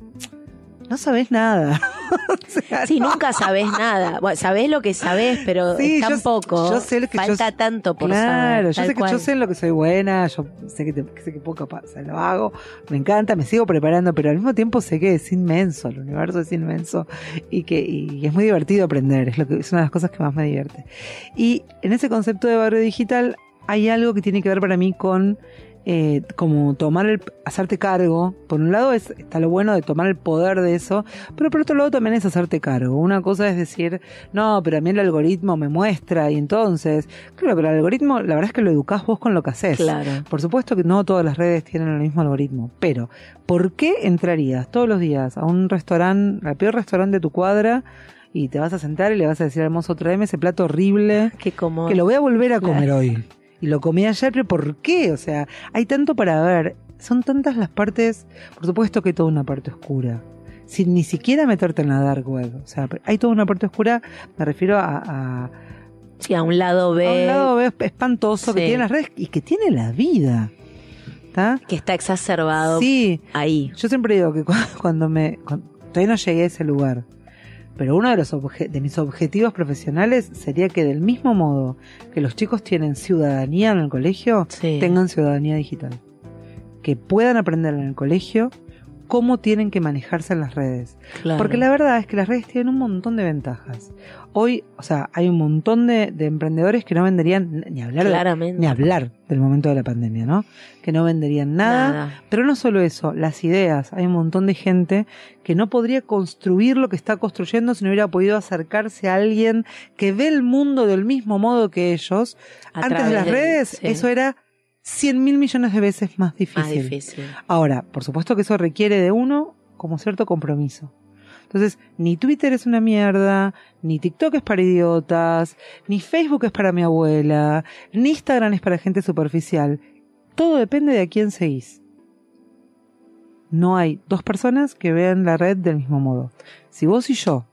no sabes nada. O sea, Sí, no. nunca sabés nada. Bueno, sabés lo que sabés, pero Sí, tan yo- poco. yo sé lo que yo- Falta tanto por claro, saber. yo tal sé que yo sé lo que soy buena, yo sé que, te- que sé que capaz, o sea, lo hago, me encanta, me sigo preparando, pero al mismo tiempo sé que es inmenso, el universo es inmenso y que y es muy divertido aprender, es lo que es una de las cosas que más me divierte. Y en ese concepto de barrio digital hay algo que tiene que ver para mí con eh, como tomar el, hacerte cargo. Por un lado es, está lo bueno de tomar el poder de eso, pero por otro lado también es hacerte cargo. Una cosa es decir, no, pero a mí el algoritmo me muestra y entonces, claro, pero el algoritmo, la verdad es que lo educás vos con lo que haces. Claro. Por supuesto que no todas las redes tienen el mismo algoritmo, pero ¿por qué entrarías todos los días a un restaurante, al peor restaurante de tu cuadra? Y te vas a sentar y le vas a decir al mozo, tráeme ese plato horrible Que como que lo voy a volver a Claro. comer hoy. Y lo comí ayer, pero ¿por qué? O sea, hay tanto para ver. Son tantas las partes, por supuesto que hay toda una parte oscura. Sin ni siquiera meterte en la dark web. O sea, hay toda una parte oscura, me refiero a, a, sí, a un lado B a un lado web espantoso que tiene las redes y que tiene la vida. ¿Está? que está exacerbado Sí, ahí. yo siempre digo que cu- cuando me... cuando- todavía no llegué a ese lugar. Pero uno de, los obje- de mis objetivos profesionales sería que del mismo modo que los chicos tienen ciudadanía en el colegio, Sí. tengan ciudadanía digital. Que puedan aprender en el colegio cómo tienen que manejarse en las redes. Claro. Porque la verdad es que las redes tienen un montón de ventajas. Hoy, o sea, hay un montón de, de emprendedores que no venderían ni hablar, de- ni hablar del momento de la pandemia, ¿no? Que no venderían nada, Nada. pero no solo eso, las ideas. Hay un montón de gente que no podría construir lo que está construyendo si no hubiera podido acercarse a alguien que ve el mundo del mismo modo que ellos. A Antes de las de- redes, sí. eso era 100 mil millones de veces más difícil. Más difícil. Ahora, por supuesto que eso requiere de uno como cierto compromiso. Entonces, ni Twitter es una mierda, ni TikTok es para idiotas, ni Facebook es para mi abuela, ni Instagram es para gente superficial. Todo depende de a quién seguís. No hay dos personas que vean la red del mismo modo. Si vos y yo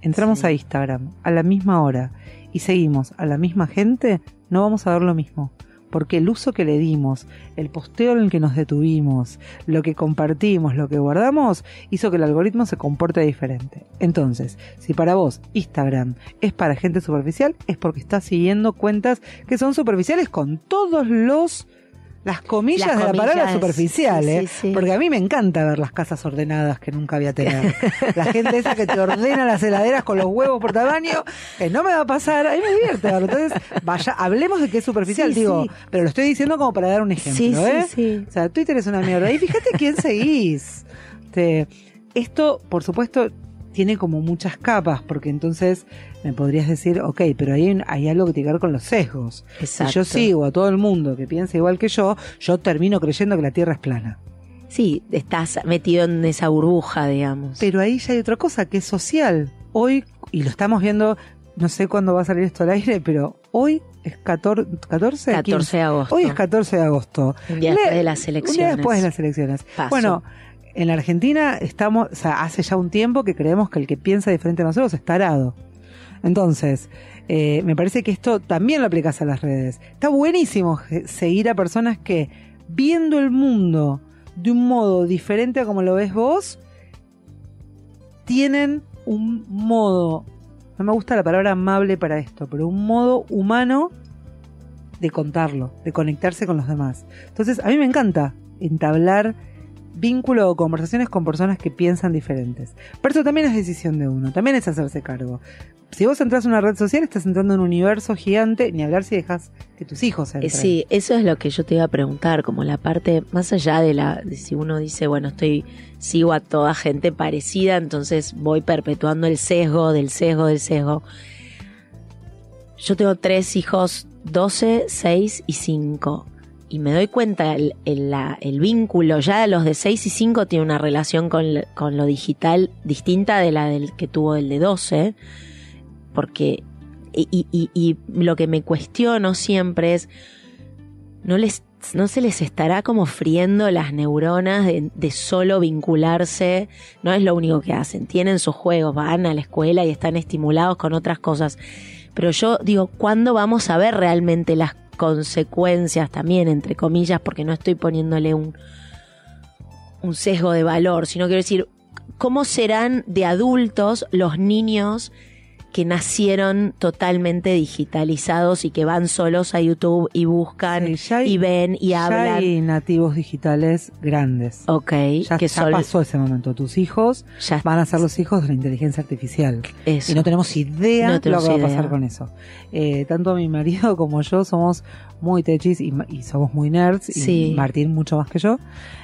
entramos Sí. a Instagram a la misma hora y seguimos a la misma gente, no vamos a ver lo mismo. Porque el uso que le dimos, el posteo en el que nos detuvimos, lo que compartimos, lo que guardamos, hizo que el algoritmo se comporte diferente. Entonces, si para vos Instagram es para gente superficial, es porque estás siguiendo cuentas que son superficiales con todos los las comillas Las de la palabra superficial, sí, ¿eh? sí, sí. Porque a mí me encanta ver las casas ordenadas que nunca voy a tener. La gente esa que te ordena las heladeras con los huevos por tamaño, que no me va a pasar, a mí me divierte verlo. Entonces, vaya, hablemos de que es superficial, digo, pero lo estoy diciendo como para dar un ejemplo, ¿eh? sí. O sea, Twitter es una mierda. Y fíjate quién seguís. Este, esto, por supuesto, tiene como muchas capas, porque entonces me podrías decir, ok, pero hay, hay algo que tiene que ver con los sesgos. Exacto. Si yo sigo a todo el mundo que piensa igual que yo, yo termino creyendo que la Tierra es plana. Sí, estás metido en esa burbuja, digamos. Pero ahí ya hay otra cosa que es social. Hoy, y lo estamos viendo, no sé cuándo va a salir esto al aire, pero hoy es 14, 14, 14 de agosto. Hoy es 14 de agosto. Un día después de las Un elecciones. día después de las elecciones. Paso. Bueno, en la Argentina estamos, hace ya un tiempo que creemos que el que piensa diferente a nosotros es tarado. Entonces, eh, me parece que esto también lo aplicas a las redes. Está buenísimo seguir a personas que, viendo el mundo de un modo diferente a como lo ves vos, tienen un modo, no me gusta la palabra amable para esto, pero un modo humano de contarlo, de conectarse con los demás. Entonces, a mí me encanta entablar vínculo o conversaciones con personas que piensan diferentes. Pero eso también es decisión de uno, también es hacerse cargo. Si vos entras en una red social, estás entrando en un universo gigante, ni hablar si dejas que tus hijos Eh, entren. Sí, eso es lo que yo te iba a preguntar, como la parte más allá de la de si uno dice, bueno, estoy sigo a toda gente parecida, entonces voy perpetuando el sesgo del sesgo del sesgo. Yo tengo tres hijos, 12, 6 y 5. Y me doy cuenta el, el, vínculo, ya los de 6 y 5 tiene una relación con, con lo digital distinta de la del que tuvo el de 12, porque y, y- lo que me cuestiono siempre es, ¿no, les, ¿no se les estará como friendo las neuronas de, de solo vincularse? No es lo único que hacen, tienen sus juegos, van a la escuela y están estimulados con otras cosas. Pero yo digo, ¿cuándo vamos a ver realmente las consecuencias también, entre comillas, porque no estoy poniéndole un, un sesgo de valor, sino quiero decir, ¿cómo serán de adultos los niños que nacieron totalmente digitalizados y que van solos a YouTube y buscan Sí, ya hay- y ven y ya hablan. hay nativos digitales grandes. Ok, Ya, que ya son pasó ese momento. Tus hijos ya van a ser los hijos de la inteligencia artificial. eso. Y no tenemos idea No lo que va a pasar con eso. Eh, tanto mi marido como yo somos muy techis y, y somos muy nerds. Sí. Y Martín mucho más que yo,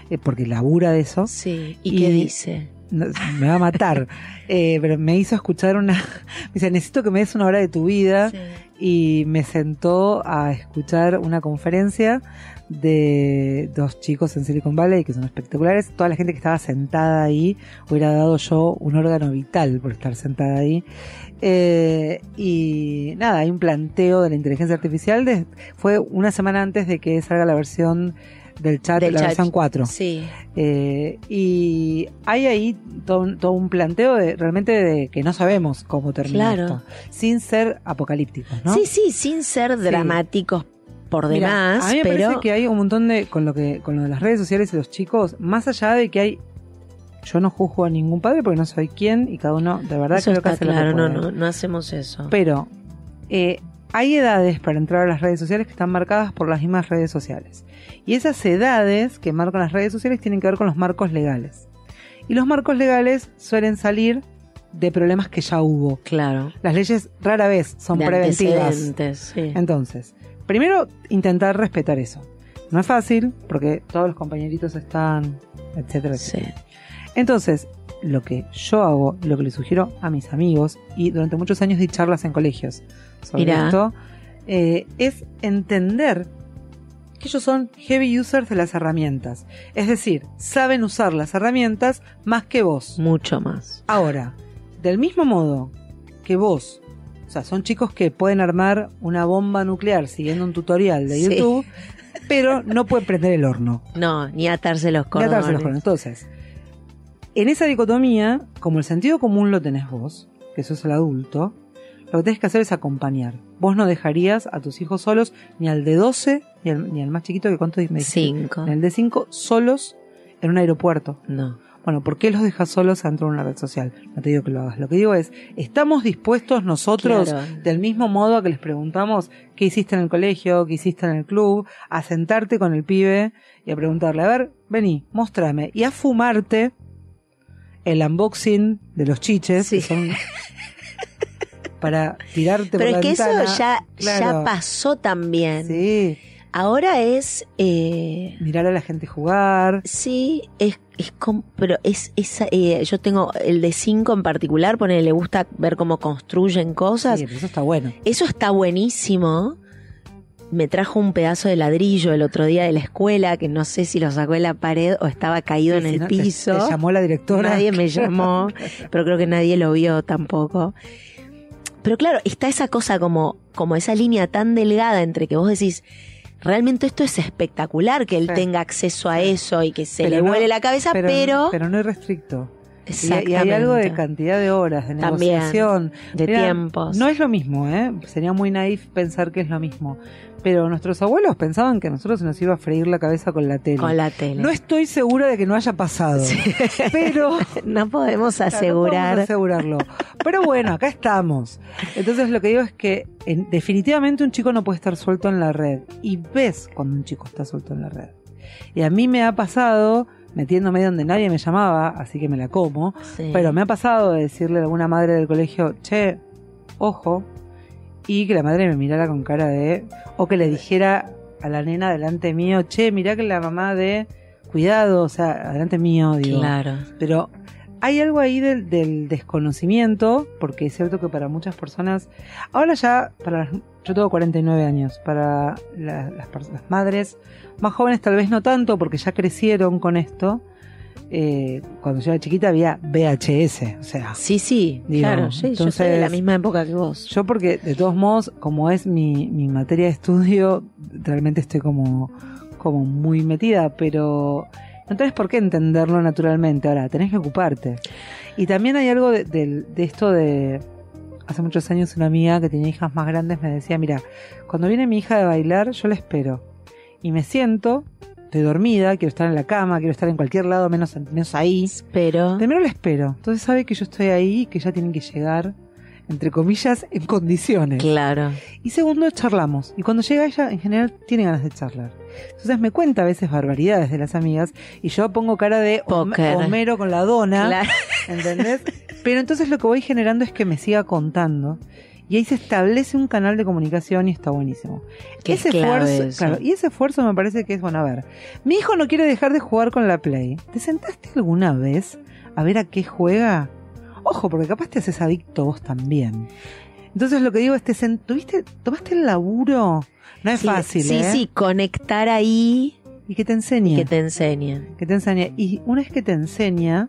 eh, porque labura de eso. Sí. ¿Y, Y- qué dice? Me va a matar. Eh, pero me hizo escuchar una... Me dice, necesito que me des una hora de tu vida. Y me sentó a escuchar una conferencia de dos chicos en Silicon Valley que son espectaculares. Toda la gente que estaba sentada ahí hubiera dado yo un órgano vital por estar sentada ahí. Eh, y nada, hay un planteo de la inteligencia artificial. de- fue una semana antes de que salga la versión del chat, Del la chat. versión 4. Sí. Eh, y hay ahí todo, un- todo un planteo de realmente de que no sabemos cómo termina Claro. esto, sin ser apocalípticos, ¿no? Sí, sí, sin ser Sí. dramáticos por demás, a mí me pero parece que hay un montón de con lo que con lo de las redes sociales y los chicos, más allá de que hay yo no juzgo a ningún padre porque no soy quien y cada uno de verdad eso creo que está hace lo que claro, no, no, no hacemos eso. Pero eh, hay edades para entrar a las redes sociales que están marcadas por las mismas redes sociales. Y esas edades que marcan las redes sociales tienen que ver con los marcos legales. Y los marcos legales suelen salir de problemas que ya hubo. claro. Las leyes rara vez son De preventivas. sí. Entonces, primero intentar respetar eso. No es fácil porque todos los compañeritos están, etcétera, Sí. etcétera. Entonces, lo que yo hago, lo que le sugiero a mis amigos, y durante muchos años di charlas en colegios sobre Mirá. esto, eh, es entender que ellos son heavy users de las herramientas. Es decir, saben usar las herramientas más que vos. Mucho más. Ahora, del mismo modo que vos, o sea, son chicos que pueden armar una bomba nuclear siguiendo un tutorial de Sí. YouTube, pero no pueden prender el horno. No, ni atarse los Ni cordones. atarse los cordones. Entonces, en esa dicotomía, como el sentido común lo tenés vos, que sos el adulto, lo que tenés que hacer es acompañar. Vos no dejarías a tus hijos solos, ni al de 12, ni al, ni al más chiquito que cuánto me dijiste? Cinco. Ni al de 5, solos en un aeropuerto. No. Bueno, ¿por qué los dejas solos dentro de una red social? No te digo que lo hagas. Lo que digo es, ¿estamos dispuestos nosotros, Claro. del mismo modo a que les preguntamos qué hiciste en el colegio, qué hiciste en el club, a sentarte con el pibe y a preguntarle, a ver, vení, mostrame, y a fumarte el unboxing de los chiches, Sí. que son para tirarte Pero por es la que ventana. eso ya, Claro. ya pasó también. Sí, Ahora es... Eh, mirar a la gente jugar. Sí, es, es pero es esa, eh, yo tengo el de 5 en particular, pone, le gusta ver cómo construyen cosas. Sí, pero eso está bueno. Eso está buenísimo. Me trajo un pedazo de ladrillo el otro día de la escuela, que no sé si lo sacó de la pared o estaba caído Sí, en si el no, te- piso. Te, llamó la directora. Nadie me llamó, pero creo que nadie lo vio tampoco. Pero claro, está esa cosa como, como esa línea tan delgada entre que vos decís, realmente esto es espectacular que él Sí. tenga acceso a eso y que se Pero le no- la cabeza, pero, Pero no es restricto. Y, hay algo de cantidad de horas, de También. negociación. de Mira, tiempos. No es lo mismo, ¿eh? Sería muy naif pensar que es lo mismo. Pero nuestros abuelos pensaban que a nosotros se nos iba a freír la cabeza con la tele. con la tele. No estoy segura de que no haya pasado. Pero no podemos Claro, no asegurar. podemos asegurarlo. Pero bueno, acá estamos. Entonces lo que digo es que en- definitivamente un chico no puede estar suelto en la red. Y ves cuando un chico está suelto en la red. Y a mí me ha pasado, metiéndome donde nadie me llamaba, así que me la como, Sí. pero me ha pasado de decirle a alguna madre del colegio, che, ojo, y que la madre me mirara con cara de, o que le dijera a la nena delante mío, che, mirá que la mamá de, cuidado, o sea, adelante mío, digo. claro. Pero hay algo ahí del, del desconocimiento, porque es cierto que para muchas personas, ahora ya, para las- yo tengo 49 años, para la- las, madres más jóvenes tal vez no tanto, porque ya crecieron con esto. Eh, cuando yo era chiquita había VHS, o sea, Sí, sí, claro. Sí, yo soy de la misma época que vos. yo porque de todos modos, como es mi, mi materia de estudio, realmente estoy como, como muy metida, pero no tenés por qué entenderlo naturalmente, ahora tenés que ocuparte. Y también hay algo de esto de... Hace muchos años una amiga que tenía hijas más grandes me decía, mira, cuando viene mi hija de bailar, yo la espero. Y me siento, estoy dormida, quiero estar en la cama, quiero estar en cualquier lado, menos, menos ahí. Pero Primero la espero. Entonces sabe que yo estoy ahí, que ya tienen que llegar. Entre comillas, en condiciones. Claro. Y segundo, charlamos. Y cuando llega ella, en general, tiene ganas de charlar. Entonces me cuenta a veces barbaridades de las amigas y yo pongo cara de Póker. Homero con la dona. Claro. ¿Entendés? Pero entonces lo que voy generando es que me siga contando. Y ahí se establece un canal de comunicación y está buenísimo. Qué ese esfuerzo, claro, y ese esfuerzo me parece que es bueno. A ver, mi hijo no quiere dejar de jugar con la Play. ¿Te sentaste alguna vez a ver a qué juega? Ojo, porque capaz te haces adicto vos también. Entonces lo que digo es, te ¿tuviste, tomaste el laburo? No es Sí, fácil, Sí, ¿eh? sí, conectar ahí Y que te enseñe. y que te enseñen. que te enseña. Y una vez que te enseña,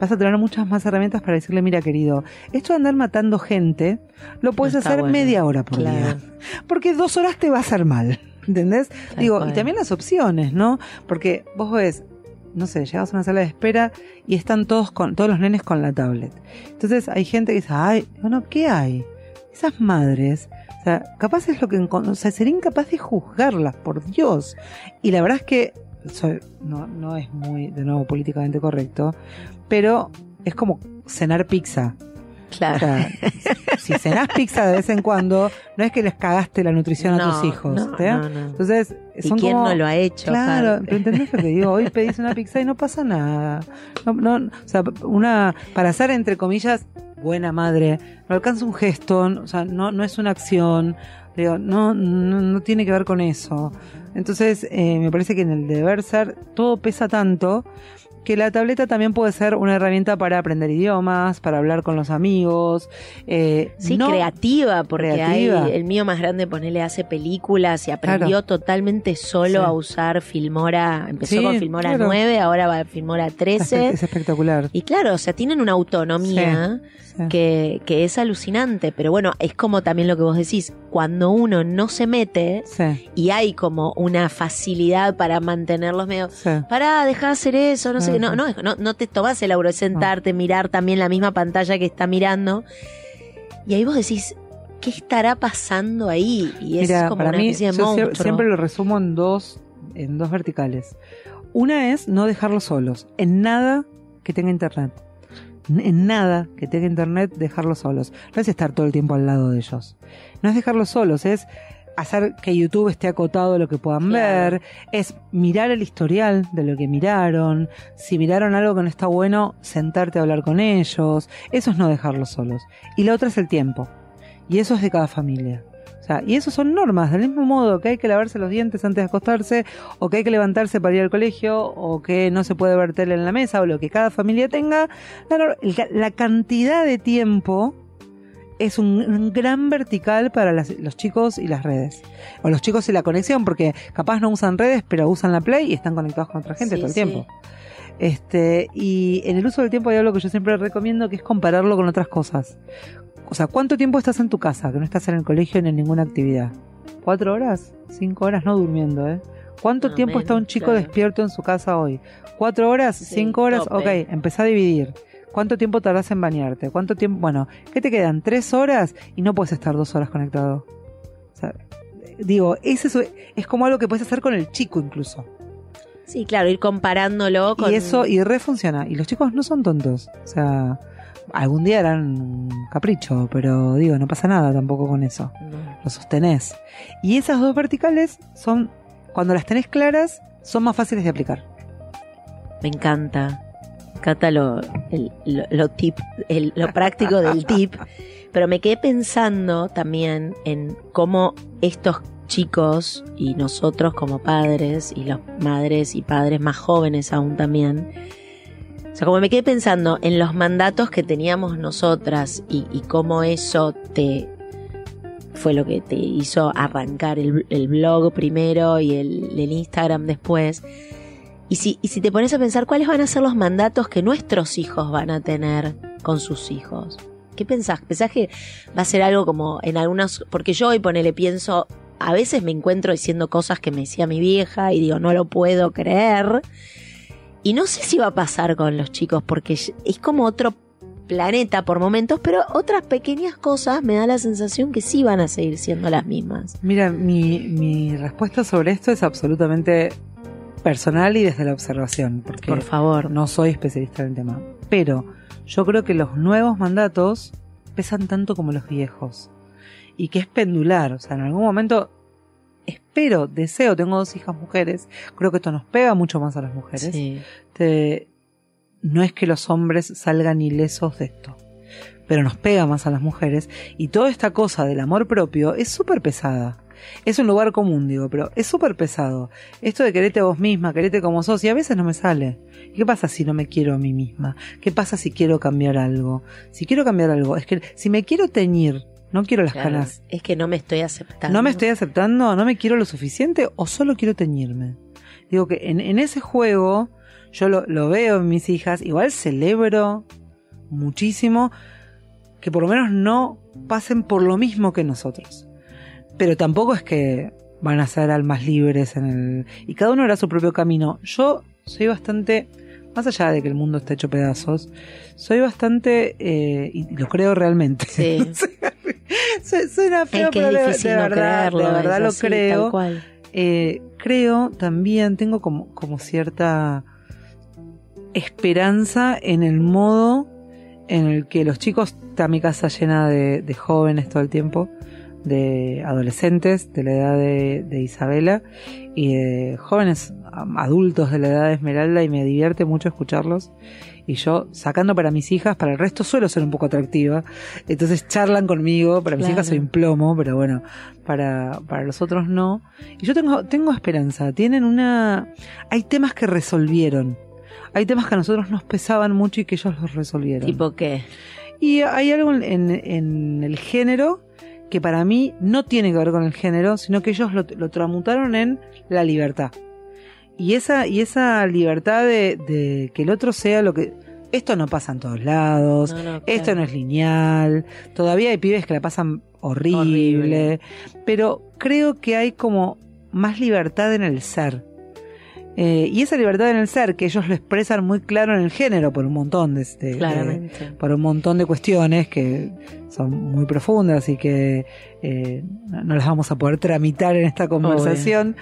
vas a tener muchas más herramientas para decirle, mira querido, esto de andar matando gente, lo puedes No hacer bueno. media hora por Claro. día. Porque dos horas te va a hacer mal. ¿Entendés? Tal Digo, cual. y también las opciones, ¿no? Porque vos ves, no sé, llegas a una sala de espera y están todos con, todos los nenes con la tablet. Entonces hay gente que dice, ay, bueno, ¿qué hay? Esas madres, o sea, capaz es lo que, o sea, sería incapaz de juzgarlas, por Dios. Y la verdad es que, soy, no, no es muy, de nuevo, políticamente correcto, pero es como cenar pizza. O Claro. sea, si cenás pizza de vez en cuando, no es que les cagaste la nutrición a tus hijos. no, ¿te? no, no. Entonces, ¿Y quién como- no lo ha hecho? Claro, pero ¿entendés lo que digo? Hoy pedís una pizza y no pasa nada. No, o sea, una, para hacer entre comillas, buena madre, no alcanza un gesto, o sea, no, no es una acción, digo, no, no, no tiene que ver con eso. Entonces, eh, me parece que en el deber ser todo pesa tanto que la tableta también puede ser una herramienta para aprender idiomas, para hablar con los amigos. Eh, Sí, no- creativa, porque Creativa. hay el mío más grande, ponele, hace películas y aprendió totalmente solo Sí. a usar Filmora. Empezó Sí, con Filmora claro. 9, ahora va a Filmora 13. Es espectacular. Y claro, o sea, tienen una autonomía Sí. que, que es alucinante. Pero bueno, es como también lo que vos decís, cuando uno no se mete y hay como una facilidad para mantenerlos medio... sí. Pará, deja de hacer eso, no sé No, no, no, no te tomás el laburo de sentarte, mirar también la misma pantalla que está mirando. Y ahí vos decís, ¿qué estará pasando ahí? Y es Mira, como para una mí, especie de yo monstruo. siempre lo resumo en dos, en dos verticales. Una es no dejarlos solos, en nada que tenga internet. En nada que tenga internet, dejarlos solos. No es estar todo el tiempo al lado de ellos. No es dejarlos solos, es hacer que YouTube esté acotado a lo que puedan Claro. ver, es mirar el historial de lo que miraron, si miraron algo que no está bueno, sentarte a hablar con ellos, eso es no dejarlos solos. Y la otra es el tiempo, y eso es de cada familia. O sea, y eso son normas, del mismo modo que hay que lavarse los dientes antes de acostarse, o que hay que levantarse para ir al colegio, o que no se puede ver tele en la mesa, o lo que cada familia tenga, la- la cantidad de tiempo es un, gran vertical para las- los chicos y las redes. O los chicos y la conexión, porque capaz no usan redes, pero usan la Play y están conectados con otra gente Sí, todo el sí. tiempo. Este, y en el uso del tiempo hay algo que yo siempre recomiendo que es compararlo con otras cosas. O sea, ¿cuánto tiempo estás en tu casa? Que no estás en el colegio ni en ninguna actividad. ¿Cuatro horas? ¿Cinco horas? No durmiendo, ¿eh? ¿Cuánto No, tiempo está un chico claro. despierto en su casa hoy? ¿Cuatro horas? Sí, ¿Cinco horas? tope. Ok, empezá a dividir. ¿Cuánto tiempo tardás en bañarte? ¿Cuánto tiempo? Bueno, ¿qué te quedan? ¿Tres horas? Y no puedes estar dos horas conectado. O sea, digo, ese es, es como algo que puedes hacer con el chico incluso. Sí, claro, ir comparándolo con... Y eso, y re funciona. Y los chicos no son tontos. O sea, algún día harán capricho, pero digo, no pasa nada tampoco con eso. No. Lo sostenés. Y esas dos verticales son, cuando las tenés claras, son más fáciles de aplicar. Me encanta. El- lo, lo tip, el- lo práctico del tip. Pero me quedé pensando también en cómo estos chicos y nosotros como padres y las madres y padres más jóvenes aún también. O sea, como me quedé pensando en los mandatos que teníamos nosotras y, y cómo eso te fue lo que te hizo arrancar el, el blog primero y el, el Instagram después. Y si, y si te pones a pensar cuáles van a ser los mandatos que nuestros hijos van a tener con sus hijos. ¿Qué pensás? ¿Pensás que va a ser algo como en algunos... Porque yo hoy ponele pienso, a veces me encuentro diciendo cosas que me decía mi vieja y digo, no lo puedo creer. Y no sé si va a pasar con los chicos porque es como otro planeta por momentos, pero otras pequeñas cosas me da la sensación que sí van a seguir siendo las mismas. Mira, mi, mi respuesta sobre esto es absolutamente personal y desde la observación, porque Por favor. no soy especialista en el tema. Pero yo creo que los nuevos mandatos pesan tanto como los viejos. Y que es pendular, o sea, en algún momento espero, deseo, tengo dos hijas mujeres, creo que esto nos pega mucho más a las mujeres. Sí. Te- no es que los hombres salgan ilesos de esto, pero nos pega más a las mujeres y toda esta cosa del amor propio es súper pesada. Es un lugar común, digo, pero es súper pesado. Esto de quererte a vos misma, quererte como sos, y a veces no me sale. ¿Y qué pasa si no me quiero a mí misma? ¿Qué pasa si quiero cambiar algo? Si quiero cambiar algo, es que si me quiero teñir, no quiero las Claro, canas, Es que no me estoy aceptando. no me estoy aceptando, no me quiero lo suficiente o solo quiero teñirme. Digo que en, en ese juego yo lo, lo veo en mis hijas, igual celebro muchísimo que por lo menos no pasen por lo mismo que nosotros. Pero tampoco es que van a ser almas libres en el... Y cada uno hará su propio camino. Yo soy bastante, más allá de que el mundo está hecho pedazos, soy bastante, eh, y lo creo realmente. Sí. Su- Suena feo, Es que pero es de- de, no verdad, creerlo. de verdad lo así, creo. Cual. Eh, creo también, tengo como, como cierta esperanza en el modo en el que los chicos, está mi casa llena de, de jóvenes todo el tiempo, de adolescentes de la edad de, de Isabela y de jóvenes adultos de la edad de Esmeralda y me divierte mucho escucharlos. Y yo, sacando para mis hijas, para el resto suelo ser un poco atractiva. Entonces charlan conmigo, para mis Claro. hijas soy un plomo, pero bueno, para, para los otros no. Y yo tengo, tengo esperanza. Tienen una. Hay temas que resolvieron. Hay temas que a nosotros nos pesaban mucho y que ellos los resolvieron. ¿Tipo qué? Y hay algo en- en el género que para mí no tiene que ver con el género, sino que ellos lo, lo tramutaron en la libertad. Y esa, y esa libertad de, de que el otro sea lo que... Esto no pasa en todos lados, No, no, esto claro. no es lineal, todavía hay pibes que la pasan horrible, Horrible. pero creo que hay como más libertad en el ser. Eh, y esa libertad en el ser, que ellos lo expresan muy claro en el género por un montón de, de- de- Claramente. por un montón de cuestiones que son muy profundas y que eh, no las vamos a poder tramitar en esta conversación,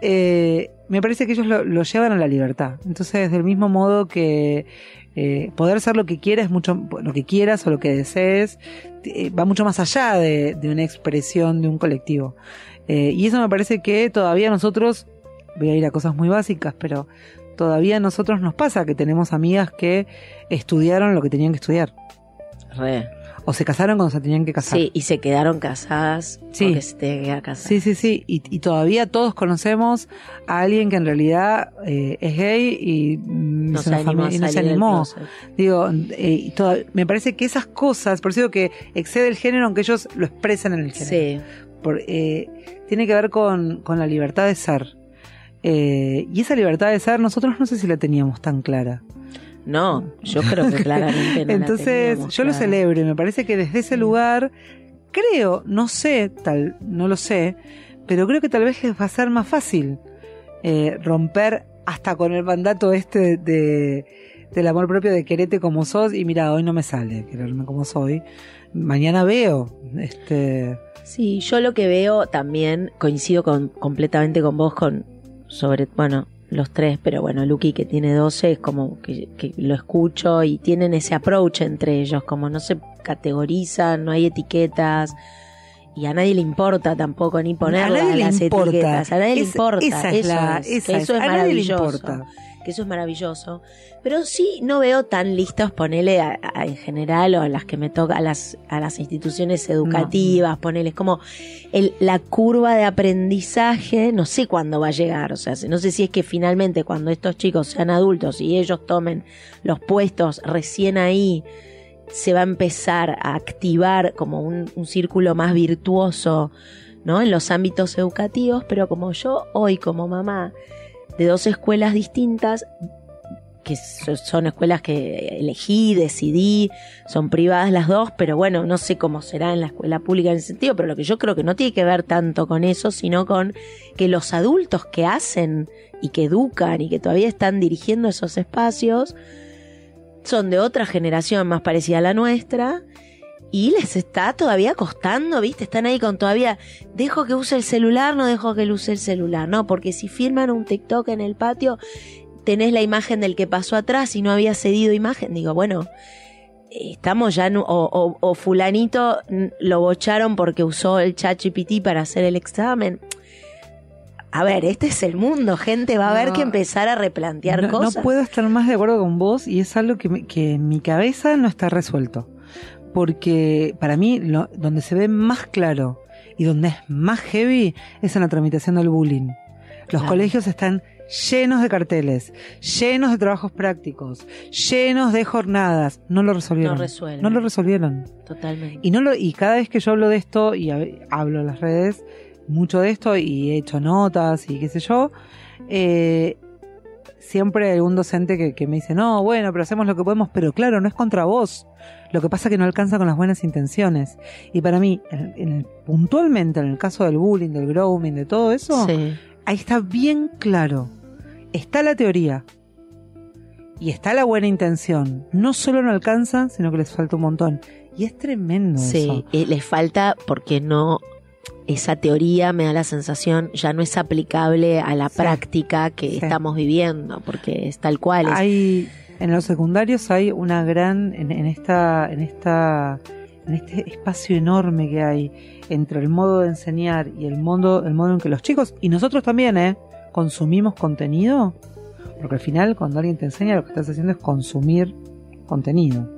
eh, me parece que ellos lo, lo llevan a la libertad. Entonces, del mismo modo que eh, poder ser lo que quieras, mucho, lo que quieras o lo que desees, va mucho más allá de, de una expresión de un colectivo. Y eso me parece que todavía nosotros, voy a ir a cosas muy básicas, pero todavía a nosotros nos pasa que tenemos amigas que estudiaron lo que tenían que estudiar. Re. O se casaron cuando se tenían que casar. Sí, y se quedaron casadas Sí. porque se tenían que quedar casadas. Sí, sí, sí. Y, y todavía todos conocemos a alguien que en realidad eh, es gay y No se animó y no se animó. Digo, eh, toda- me parece que esas cosas, por eso digo que excede el género aunque ellos lo expresan en el género. Sí. Por- eh, tiene que ver con, con la libertad de ser. Eh, y esa libertad de ser nosotros no sé si la teníamos tan clara. No, yo creo que claramente no Entonces, yo lo celebro y me parece que desde ese lugar, creo, no sé, tal, no lo sé, pero creo que tal vez va a ser más fácil eh, romper hasta con el mandato este de, de- del amor propio de quererte como sos y mira, hoy no me sale quererme como soy. Mañana veo, este, Sí, yo lo que veo también coincido con, completamente con vos con sobre, bueno, los tres, pero bueno, Lucky que tiene 12 es como que, que lo escucho y tienen ese approach entre ellos, como no se categorizan, no hay etiquetas y a nadie le importa tampoco ni ponerle las importa. etiquetas, a nadie le importa. esa es eso la- es, esa que es, eso es a nadie le maravilloso importa. Que eso es maravilloso. Pero sí no veo tan listos ponele a- a- en general o a las que me toca, a las, a las instituciones educativas, ponele, es como el, la curva de aprendizaje, no sé cuándo va a llegar, o sea, no sé si es que finalmente cuando estos chicos sean adultos y ellos tomen los puestos recién ahí, se va a empezar a activar como un, un círculo más virtuoso, ¿no? En los ámbitos educativos, pero como yo hoy como mamá de dos escuelas distintas, que so- son escuelas que elegí, decidí, son privadas las dos, pero bueno, no sé cómo será en la escuela pública en ese sentido, pero lo que yo creo que no tiene que ver tanto con eso, sino con que los adultos que hacen y que educan y que todavía están dirigiendo esos espacios son de otra generación más parecida a la nuestra y les está todavía costando, ¿viste? Están ahí con todavía, dejo que use el celular, no dejo que él use el celular, no, porque si firman un TikTok en el patio, tenés la imagen del que pasó atrás y no había cedido imagen. Digo, bueno, estamos ya, en- o, o- o fulanito lo bocharon porque usó el chat GPT para hacer el examen. A ver, este es el mundo, gente, va a haber que empezar a replantear no, no cosas. puedo estar más de acuerdo con vos y es algo que, que en mi cabeza no está resuelto. Porque para mí, lo- donde se ve más claro y donde es más heavy es en la tramitación del bullying. Los Claro. colegios están llenos de carteles, llenos de trabajos prácticos, llenos de jornadas. No lo resolvieron. No resuelven. No lo resolvieron. Totalmente. Y no lo, y cada vez que yo hablo de esto y hab- hablo en las redes mucho de esto y he hecho notas y qué sé yo, eh, siempre hay algún docente que, que me dice, no, bueno, pero hacemos lo que podemos, pero claro, no es contra vos. Lo que pasa es que no alcanza con las buenas intenciones. Y para mí, en- en el- puntualmente en el caso del bullying, del grooming, de todo eso, Sí. ahí está bien claro. Está la teoría y está la buena intención. No solo no alcanza, sino que les falta un montón. Y es tremendo Sí, eso. les falta porque no esa teoría me da la sensación ya no es aplicable a la Sí. práctica que Sí. estamos viviendo porque es tal cual es- Hay en los secundarios hay una gran en, en esta en esta en este espacio enorme que hay entre el modo de enseñar y el modo el modo en que los chicos y nosotros también, eh, consumimos contenido, porque al final cuando alguien te enseña lo que estás haciendo es consumir contenido.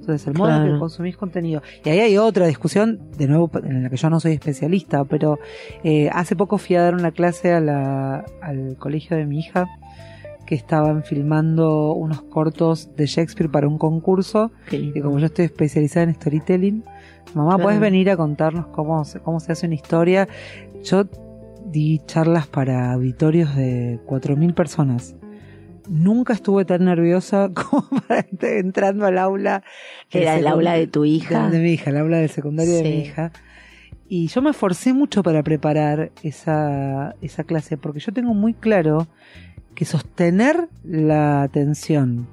Entonces, el modo en que consumís contenido. Y ahí hay otra discusión, de nuevo, en la que yo no soy especialista, pero eh, hace poco fui a dar una clase a la- al colegio de mi hija que estaban filmando unos cortos de Shakespeare para un concurso y como yo estoy especializada en storytelling, mamá, Claro. ¿puedes venir a contarnos cómo se, cómo se hace una historia? Yo di charlas para auditorios de 4.000 personas. Nunca estuve tan nerviosa como para entrando al aula. Era el aula de tu hija. De, mi hija, el aula del secundario de mi hija. Y yo me esforcé mucho para preparar esa, esa clase, porque yo tengo muy claro que sostener la atención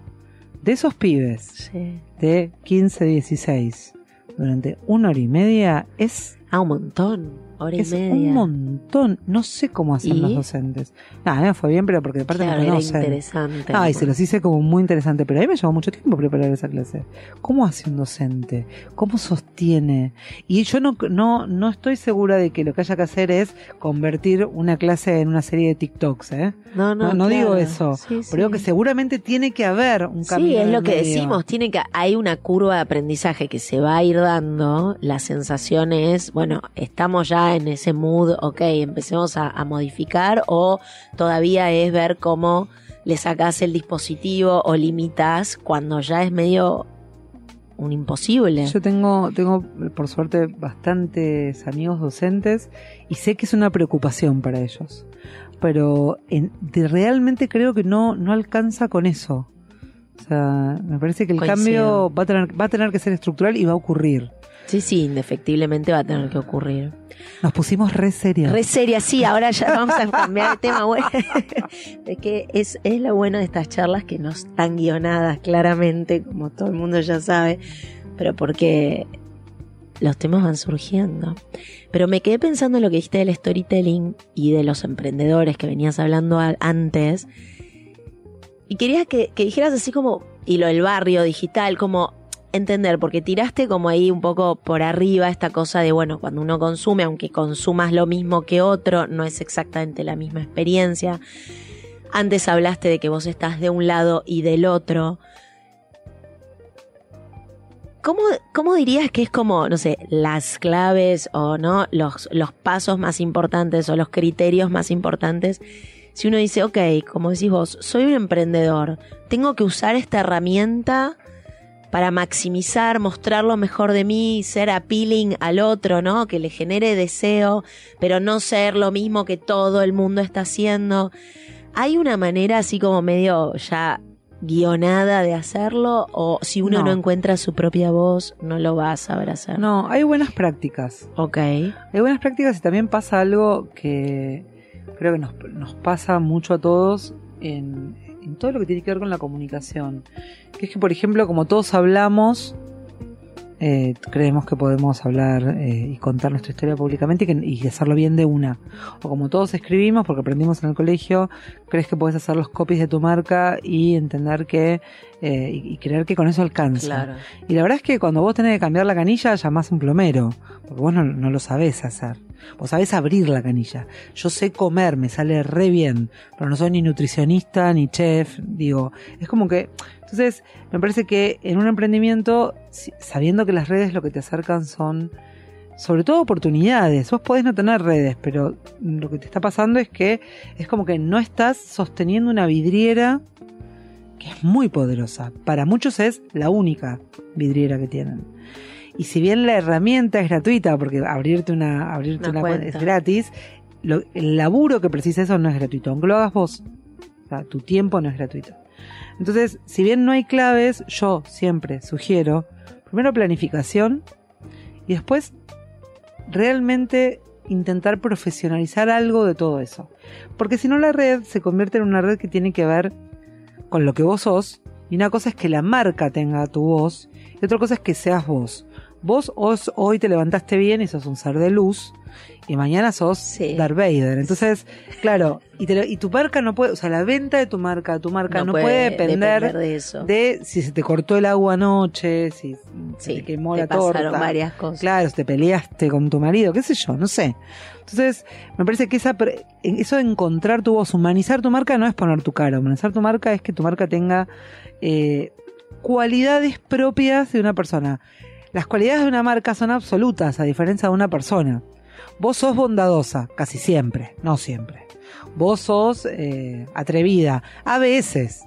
de esos pibes Sí. de 15, 16 durante una hora y media es, Ah, un montón. Hora es media. un montón. No sé cómo hacen ¿Y? los docentes. No, a mí me fue bien, pero porque de parte Claro, me era conocen. interesante. Ah, y se los hice como muy interesante, pero a mí me llevó mucho tiempo preparar esa clase. ¿Cómo hace un docente? ¿Cómo sostiene? Y yo no, no, no estoy segura de que lo que haya que hacer es convertir una clase en una serie de TikToks, ¿eh? No, no, No, no digo eso. Sí, Pero digo que seguramente tiene que haber un camino. Sí, es lo que medio. decimos, tiene que hay una curva de aprendizaje que se va a ir dando, la sensación es, bueno, estamos ya en ese mood, ok, empecemos a, a modificar o todavía es ver cómo le sacás el dispositivo o limitas cuando ya es medio un imposible. Yo tengo, tengo, por suerte, bastantes amigos docentes y sé que es una preocupación para ellos. Pero en- realmente creo que no, no alcanza con eso. O sea, me parece que el Coincido. cambio va a, tener, va a tener que ser estructural y va a ocurrir. Sí, sí, indefectiblemente va a tener que ocurrir. Nos pusimos re serias. Re seria, sí, ahora ya vamos a cambiar de tema. Bueno, es que es, es lo bueno de estas charlas que no están guionadas claramente, como todo el mundo ya sabe, pero porque los temas van surgiendo. Pero me quedé pensando en lo que dijiste del storytelling y de los emprendedores que venías hablando antes. Y quería que, que dijeras así como, y lo del barrio digital, como entender, porque tiraste como ahí un poco por arriba esta cosa de, bueno, cuando uno consume, aunque consumas lo mismo que otro, no es exactamente la misma experiencia. Antes hablaste de que vos estás de un lado y del otro. ¿Cómo, cómo dirías que es como, no sé, las claves o no, los, los pasos más importantes o los criterios más importantes? Si uno dice, ok, como decís vos, soy un emprendedor, tengo que usar esta herramienta para maximizar, mostrar lo mejor de mí, ser appealing al otro, ¿no? Que le genere deseo, pero no ser lo mismo que todo el mundo está haciendo. Hay una manera así como medio ya guionada de hacerlo o si uno no, No. encuentra su propia voz no lo va a saber hacer. No, hay buenas prácticas. Ok. Hay buenas prácticas y también pasa algo que creo que nos, nos pasa mucho a todos en, en todo lo que tiene que ver con la comunicación. Que es que, por ejemplo, como todos hablamos eh, creemos que podemos hablar eh, y contar nuestra historia públicamente y, que- y hacerlo bien de una. O como todos escribimos, porque aprendimos en el colegio, crees que puedes hacer los copies de tu marca y entender que, eh, y, y creer que con eso alcanza. Claro. Y la verdad es que cuando vos tenés que cambiar la canilla, llamás a un plomero, porque vos no, no lo sabés hacer. Vos sabés abrir la canilla. Yo sé comer, me sale re bien, pero no soy ni nutricionista ni chef. Digo, es como que. Entonces, me parece que en un emprendimiento, sabiendo que las redes lo que te acercan son, sobre todo, oportunidades. Vos podés no tener redes, pero lo que te está pasando es que es como que no estás sosteniendo una vidriera que es muy poderosa. Para muchos es la única vidriera que tienen. Y si bien la herramienta es gratuita, porque abrirte una, abrirte Una una, cuenta es gratis, lo- el laburo que precisa eso no es gratuito, aunque lo hagas vos. O sea, tu tiempo no es gratuito. Entonces, si bien no hay claves, yo siempre sugiero, primero planificación y después realmente intentar profesionalizar algo de todo eso. Porque si no la red se convierte en una red que tiene que ver con lo que vos sos. Y una cosa es que la marca tenga tu voz y otra cosa es que seas vos. Vos os- hoy te levantaste bien y sos un ser de luz y mañana sos Sí. Darth Vader. Entonces, claro, y, te y tu marca no puede, o sea, la venta de tu marca, tu marca no, puede, depender, de eso. de si se te cortó el agua anoche, si se sí, te quemó te la pasaron torta. varias cosas. Claro, si te peleaste con tu marido, qué sé yo, no sé. Entonces, me parece que esa, eso de encontrar tu voz, humanizar tu marca no es poner tu cara, humanizar tu marca es que tu marca tenga eh, cualidades propias de una persona. Las cualidades de una marca son absolutas, a diferencia de una persona. Vos sos bondadosa, casi siempre, no siempre. Vos sos eh, atrevida, a veces.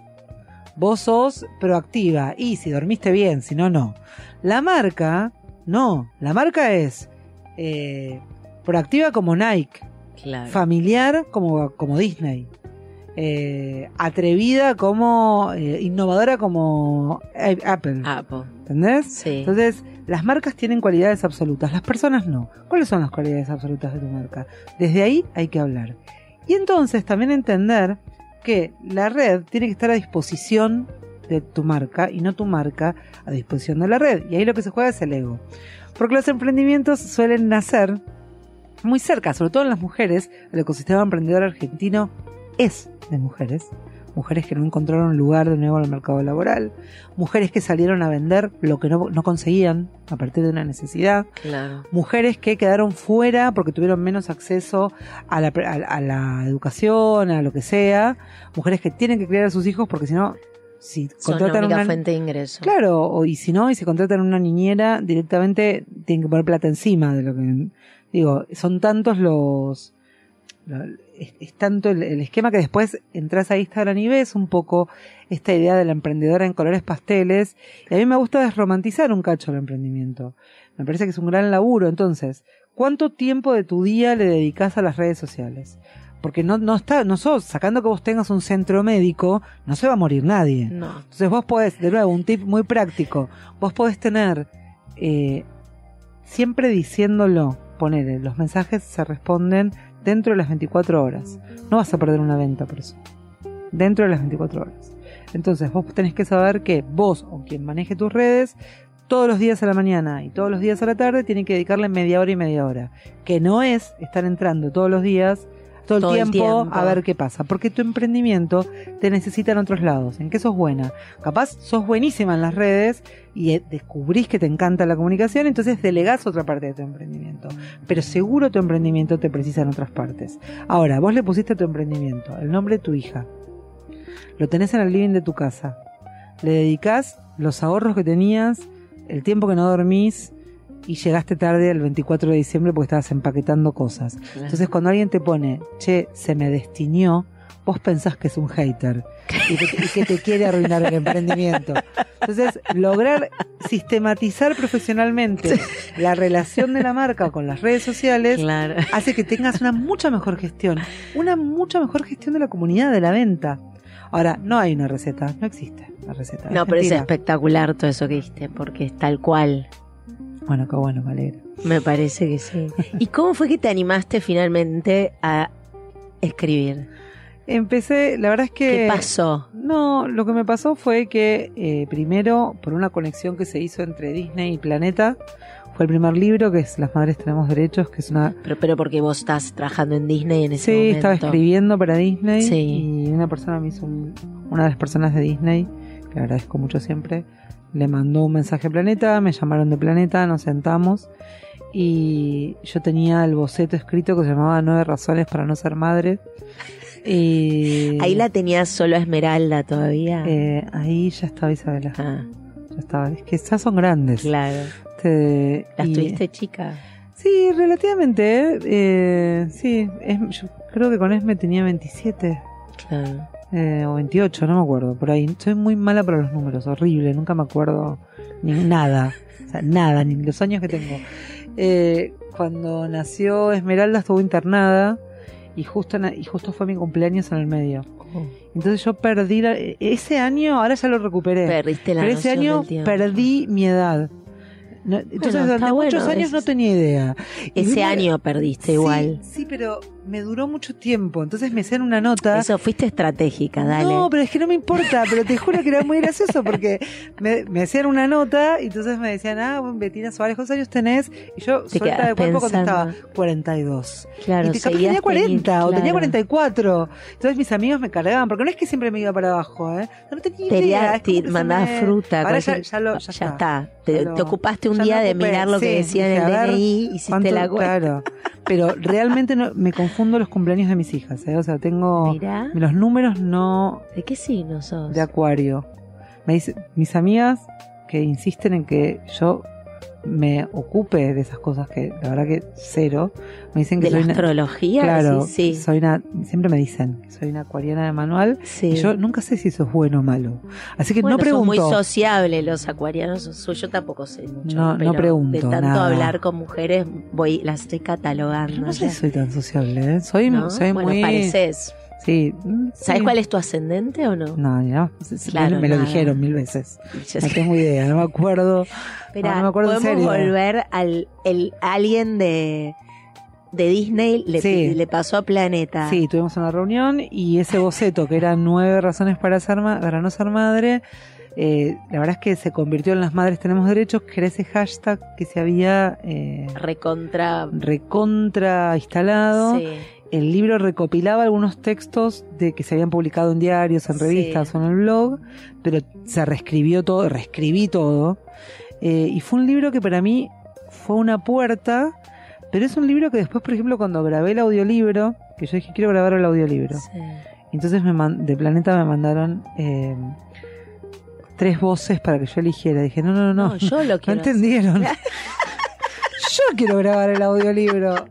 Vos sos proactiva, y si dormiste bien, si no, no. La marca, no. La marca es eh, proactiva como Nike, Claro. familiar como, como Disney, eh, atrevida como, eh, innovadora como Apple. Apple. ¿Entendés? Sí. Entonces, las marcas tienen cualidades absolutas, las personas no. ¿Cuáles son las cualidades absolutas de tu marca? Desde ahí hay que hablar. Y entonces también entender que la red tiene que estar a disposición de tu marca y no tu marca a disposición de la red. Y ahí lo que se juega es el ego. Porque los emprendimientos suelen nacer muy cerca, sobre todo en las mujeres. El ecosistema emprendedor argentino es de mujeres. Mujeres que no encontraron lugar de nuevo en el mercado laboral. Mujeres que salieron a vender lo que no, no conseguían a partir de una necesidad. Claro. Mujeres que quedaron fuera porque tuvieron menos acceso a la, a, a la educación, a lo que sea. Mujeres que tienen que criar a sus hijos porque si no, si contratan una, fuente de ingreso. Claro, o, y si no, y si contratan una niñera, directamente tienen que poner plata encima de lo que. Digo, son tantos los. lo- es, es tanto el, el esquema que después entras a Instagram y ves un poco esta idea de la emprendedora en colores pasteles. Y a mí me gusta desromantizar un cacho el emprendimiento. Me parece que es un gran laburo. Entonces, ¿cuánto tiempo de tu día le dedicas a las redes sociales? Porque no, no está, no sos, sacando que vos tengas un centro médico, no se va a morir nadie. No. Entonces vos podés, de nuevo, un tip muy práctico, vos podés tener eh, siempre diciéndolo, poner los mensajes se responden dentro de las 24 horas. No vas a perder una venta por eso. Dentro de las 24 horas. Entonces vos tenés que saber que vos o quien maneje tus redes, todos los días a la mañana y todos los días a la tarde, tienen que dedicarle media hora y media hora. Que no es estar entrando todos los días, todo el, Todo el tiempo, tiempo. a ver qué pasa. Porque tu emprendimiento te necesita en otros lados. ¿En qué sos buena? Capaz sos buenísima en las redes y eh, descubrís que te encanta la comunicación, entonces delegás otra parte de tu emprendimiento. Pero seguro tu emprendimiento te precisa en otras partes. Ahora, vos le pusiste a tu emprendimiento el nombre de tu hija. Lo tenés en el living de tu casa. Le dedicás los ahorros que tenías, el tiempo que no dormís y llegaste tarde el 24 de diciembre porque estabas empaquetando cosas. Entonces cuando alguien te pone, che, se me destiñó, vos pensás que es un hater y que, y que te quiere arruinar el emprendimiento. Entonces, lograr sistematizar profesionalmente la relación de la marca con las redes sociales Claro. hace que tengas una mucha mejor gestión, una mucha mejor gestión de la comunidad, de la venta. Ahora, no hay una receta, no existe una receta. No, pero es espectacular todo eso que dijiste, porque es tal cual. Bueno, qué bueno, me alegra. Me parece que sí. ¿Y cómo fue que te animaste finalmente a escribir? Empecé, la verdad es que... ¿Qué pasó? No, lo que me pasó fue que eh, primero, por una conexión que se hizo entre Disney y Planeta, fue el primer libro, que es Las Madres Tenemos Derechos, que es una... Pero, pero porque vos estás trabajando en Disney en ese Sí, momento. estaba escribiendo para Disney Sí. y una persona me hizo un- una de las personas de Disney, que agradezco mucho siempre, le mandó un mensaje a Planeta, me llamaron de Planeta, nos sentamos y yo tenía el boceto escrito que se llamaba Nueve razones para no ser madre. Y Ahí la tenías solo Esmeralda todavía. eh, ahí ya estaba Isabela, ah, ya estaba, es que ya son grandes. claro. ¿Las y- tuviste chica? Sí, relativamente, ¿eh? Eh, sí, es- yo creo que con Esme tenía 27. Claro. Eh, o 28, no me acuerdo, por ahí. Soy muy mala para los números, horrible, nunca me acuerdo ni nada, o sea, nada, ni los años que tengo. Eh, cuando nació Esmeralda estuvo internada y justo, y justo fue mi cumpleaños en el medio. Entonces yo perdí, la- ese año, ahora ya lo recuperé, Perdiste la pero ese año perdí mi edad. No, entonces durante muchos bueno, años es- no tenía idea. Ese año perdiste Sí, igual. Sí, pero me duró mucho tiempo. Entonces me hacían una nota. Eso, fuiste estratégica, dale. No, pero es que no me importa, pero te juro que era muy gracioso porque me, me hacían una nota y entonces me decían, ah, bueno, Betina Suárez, ¿cuántos años tenés? Y yo, Te suelta de cuerpo, contestaba, 42. claro, y te, capaz tenía 40 teniendo- o tenía claro. 44. Entonces mis amigos me cargaban, porque no es que siempre me iba para abajo, ¿eh? No tenía Te, idea. te me- fruta. Ahora ya, ya, lo, ya, está. Te, Ya te ocupaste un ya día de mirar lo que decía en el DNI, hiciste ¿Cuánto- la cuenta. Claro, pero realmente no, me confundo los cumpleaños de mis hijas, ¿eh? O sea, tengo Mirá, los números no ¿de qué signo sos? de acuario. Me dice, mis amigas que insisten en que yo me ocupe de esas cosas que la verdad que cero, me dicen que ¿De la soy una, astrología? claro, sí, sí. soy una, siempre me dicen que soy una acuariana de manual sí. y yo nunca sé si eso es bueno o malo. Así que Bueno, no pregunto. Son muy sociables los acuarianos. Yo tampoco sé mucho. No, no pregunto De tanto nada. hablar con mujeres, voy, las estoy catalogando. No sé si soy tan sociable, ¿eh? Soy, ¿No? soy bueno, muy... pareces. Sí. ¿Sabes sí. cuál es tu ascendente o no? No, ya, Claro, me lo dijeron mil veces. Yo No sé. tengo idea, no me acuerdo. Espera, no me acuerdo en podemos serio. volver al el alguien de de Disney le, Sí. le pasó a Planeta. Sí, tuvimos una reunión y ese boceto, que eran nueve razones para, ser para no ser madre, eh, la verdad es que se convirtió en Las Madres Tenemos Derechos, que era ese hashtag que se había eh, Recontra. recontra instalado. Sí. El libro recopilaba algunos textos de que se habían publicado en diarios, en Sí. revistas o en el blog, pero se reescribió todo, reescribí todo. Eh, y fue un libro que para mí fue una puerta, pero es un libro que después, por ejemplo, cuando grabé el audiolibro, que yo dije quiero grabar el audiolibro, Sí. entonces me man- de Planeta me mandaron eh, tres voces para que yo eligiera. Dije, no, no, no, No, no, yo lo no quiero. entendieron. yo quiero grabar el audiolibro.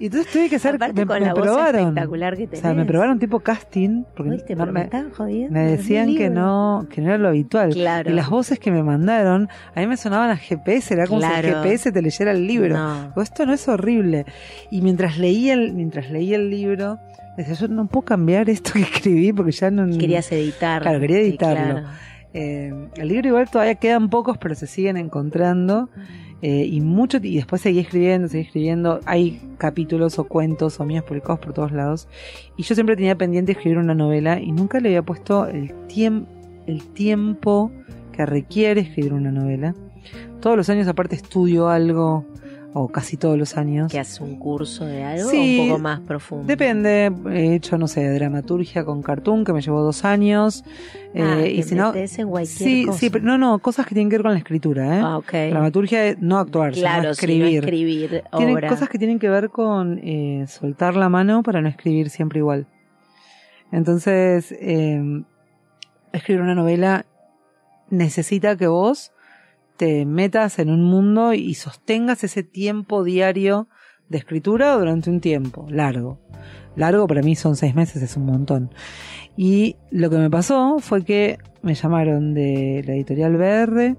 Y entonces tuve que hacer, Aparte me, con me la voz probaron. espectacular que O tenés. sea, me probaron tipo casting, porque Pero me me, estaban jodiendo. me decían que no, que no era lo habitual. Claro. Y las voces que me mandaron, a mí me sonaban a GPS, era como si Claro. el GPS te leyera el libro. No. Digo, esto no es horrible. Y mientras leía el, mientras leía el libro, decía, yo no puedo cambiar esto que escribí porque ya no... Querías editarlo. Claro, quería Sí, editarlo. claro. Eh, el libro igual todavía quedan pocos, pero se siguen encontrando. Eh, y mucho, y después seguí escribiendo, seguí escribiendo. Hay capítulos o cuentos o míos publicados por todos lados. Y yo siempre tenía pendiente escribir una novela y nunca le había puesto el, tiemp el tiempo que requiere escribir una novela. Todos los años aparte estudio algo, o casi todos los años. Que haces un curso de algo Sí, un poco más profundo. Depende, he hecho, no sé, dramaturgia con cartoon, que me llevó dos años. Ah, eh, y si no, sí, cosa. sí, pero no, no, cosas que tienen que ver con la escritura, ¿eh? Ah, ok. Dramaturgia es no actuar, Claro, sino sí, no escribir. escribir Tienen obra. cosas que tienen que ver con eh, soltar la mano para no escribir siempre igual. Entonces, eh, escribir una novela necesita que vos te metas en un mundo y sostengas ese tiempo diario de escritura durante un tiempo largo. Largo para mí son seis meses, es un montón. Y lo que me pasó fue que me llamaron de la editorial BR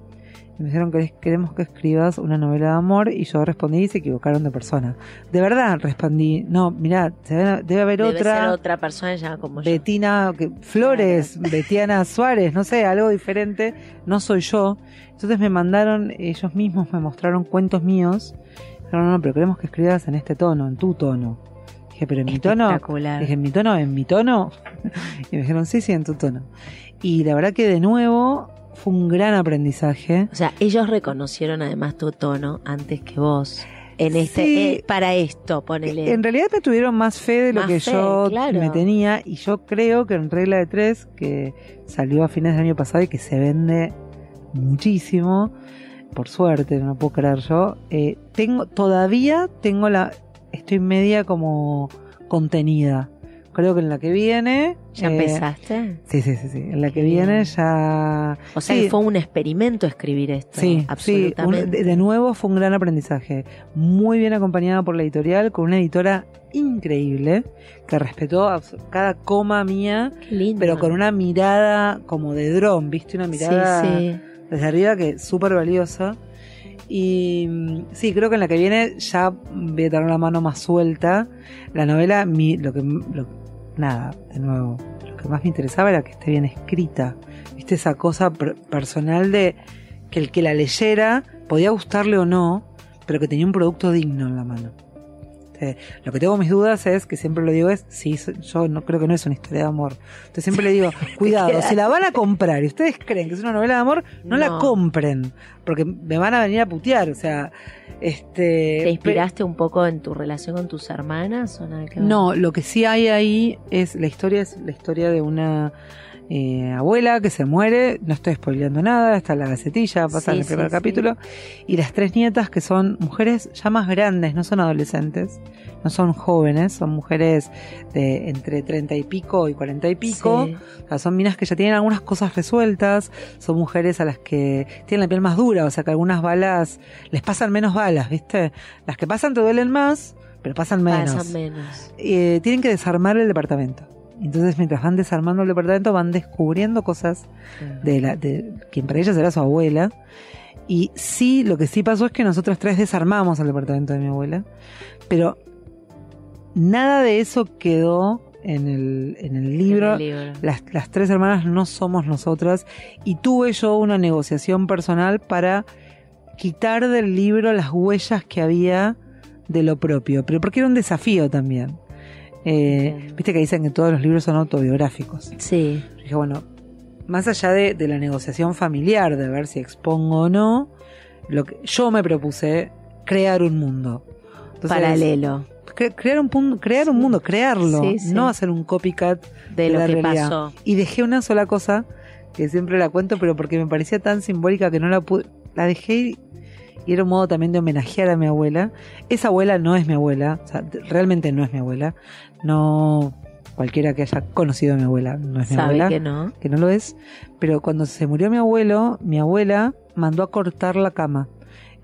me dijeron que queremos que escribas una novela de amor y yo respondí y se equivocaron de persona. De verdad respondí, no, mirá, debe, debe haber Debe otra... ser otra persona ya como yo. Betina Flores, Betiana Suárez, no sé, algo diferente, no soy yo. Entonces me mandaron, ellos mismos me mostraron cuentos míos. Dijeron, no, no, pero queremos que escribas en este tono, en tu tono. Dije, pero en mi tono. Espectacular. Dije, en mi tono, en mi tono. Y me dijeron, sí, sí, en tu tono. Y la verdad que de nuevo fue un gran aprendizaje. O sea, ellos reconocieron además tu tono antes que vos. En este, Sí. eh, para esto, ponele. En realidad me tuvieron más fe de lo que fe, yo claro. me tenía y yo creo que en regla de tres, que salió a fines del año pasado y que se vende muchísimo, por suerte, no puedo creer yo, eh, tengo, todavía tengo la, estoy media como contenida. Creo que en la que viene... ¿Ya eh, empezaste? Sí, sí, sí, sí. En la que viene ya... O sea, sí. que fue un experimento escribir esto. Sí, sí, absolutamente. un- de, de nuevo fue un gran aprendizaje. Muy bien acompañada por la editorial, con una editora increíble, que respetó cada coma mía, Qué lindo. pero con una mirada como de dron, ¿viste? Una mirada Sí, sí. desde arriba que es súper valiosa. Y mm, sí, creo que en la que viene ya voy a tener la mano más suelta. La novela, mi, lo que, lo- nada, de nuevo, lo que más me interesaba era que esté bien escrita. Viste esa cosa per- personal de que el que la leyera podía gustarle o no, pero que tenía un producto digno en la mano. Eh, lo que tengo mis dudas es, que siempre lo digo, es, sí, yo no creo que no es una historia de amor. Entonces siempre le digo, cuidado, si la van a comprar y ustedes creen que es una novela de amor, no, la compren, porque me van a venir a putear, o sea, este... ¿Te inspiraste un poco en tu relación con tus hermanas o nada que? No, lo que sí hay ahí es la historia es la historia de una eh, abuela que se muere, no estoy spoileando nada, está la gacetilla, pasa Sí, en el primer sí, capítulo, y las tres nietas que son mujeres ya más grandes, no son adolescentes, no son jóvenes, son mujeres de entre treinta y pico y cuarenta y pico, o sea, son minas que ya tienen algunas cosas resueltas, son mujeres a las que tienen la piel más dura, o sea que algunas balas les pasan menos balas, ¿viste? Las que pasan te duelen más, pero pasan menos Pasan menos. eh, tienen que desarmar el departamento. Entonces, mientras van desarmando el departamento, van descubriendo cosas de, la, de quien para ellas era su abuela. Y sí, lo que sí pasó es que nosotros tres desarmamos el departamento de mi abuela, pero nada de eso quedó en el, en el libro. En el libro. Las, las tres hermanas no somos nosotras y tuve yo una negociación personal para quitar del libro las huellas que había de lo propio, pero porque era un desafío también. Eh. Viste que dicen que todos los libros son autobiográficos. Sí. Yo dije, bueno, más allá de, de la negociación familiar, de ver si expongo o no, lo que yo me propuse crear un mundo. Entonces, Paralelo cre- crear un, crear un mundo, crearlo, Sí, sí. no hacer un copycat de de lo la que realidad. pasó. y dejé una sola cosa que siempre la cuento, pero porque me parecía tan simbólica que no la pude. La dejé y, y era un modo también de homenajear a mi abuela. Esa abuela no es mi abuela, o sea, realmente no es mi abuela. No cualquiera que haya conocido a mi abuela no es mi Sabe abuela, que no. que no lo es. Pero cuando se murió mi abuelo, mi abuela mandó a cortar la cama.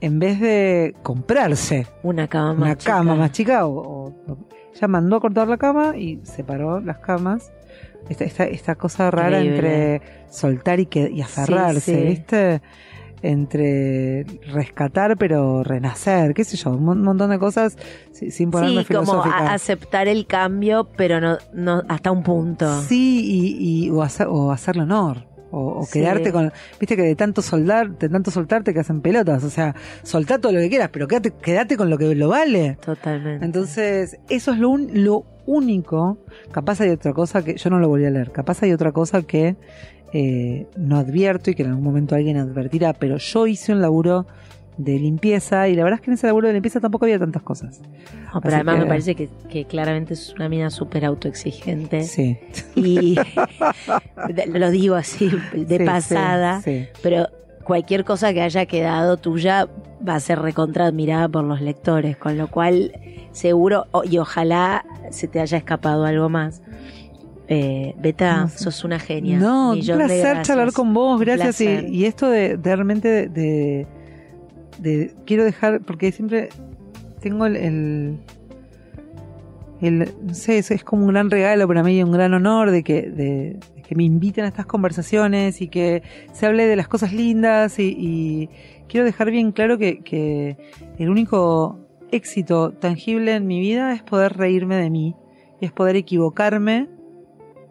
En vez de comprarse Una cama más una chica. cama más chica o, o- o- ella mandó a cortar la cama y separó las camas esta, esta, esta cosa rara Increíble. entre soltar y, que, y aferrarse Sí, sí. viste entre rescatar pero renacer qué sé yo un mon- montón de cosas si- sin ponerme Sí, como filosófica aceptar el cambio, pero no, no hasta un punto. sí y, y- o, hacer, o hacerle honor o, o Sí. quedarte con viste que de tanto soldar de tanto soltarte que hacen pelotas o sea soltá todo lo que quieras pero quédate, quédate con lo que lo vale Totalmente. Entonces, eso es lo, un- lo único. Capaz hay otra cosa que yo no lo volví a leer. Capaz hay otra cosa que eh, no advierto y que en algún momento alguien advertirá. Pero yo hice un laburo de limpieza y la verdad es que en ese laburo de limpieza tampoco había tantas cosas. No, pero así además que- me parece que, que claramente es una mina súper autoexigente. Sí. Y lo digo así de Sí, pasada, sí, sí. pero cualquier cosa que haya quedado tuya va a ser recontra admirada por los lectores, con lo cual seguro, y ojalá se te haya escapado algo más. Eh, Beta, No sé. sos una genia. No, un placer charlar con vos, gracias. Y, esto de, de realmente de, de- de- Quiero dejar, porque siempre tengo el... el, el- no sé, es, como un gran regalo para mí y un gran honor de que, de, de que me inviten a estas conversaciones y que se hable de las cosas lindas y, y quiero dejar bien claro que, que el único éxito tangible en mi vida es poder reírme de mí y es poder equivocarme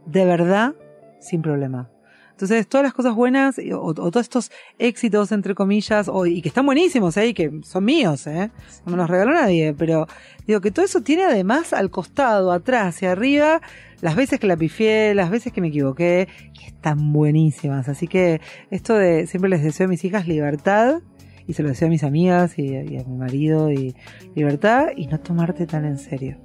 de verdad sin problema. Entonces, todas las cosas buenas o, o todos estos éxitos, entre comillas, o, y que están buenísimos, ¿eh? que son míos, ¿eh? no me los regaló nadie, pero digo que todo eso tiene además al costado, atrás y arriba, las veces que la pifié, las veces que me equivoqué, que están buenísimas. Así que esto de siempre les deseo a mis hijas libertad y se lo deseo a mis amigas y, y a mi marido y libertad y no tomarte tan en serio.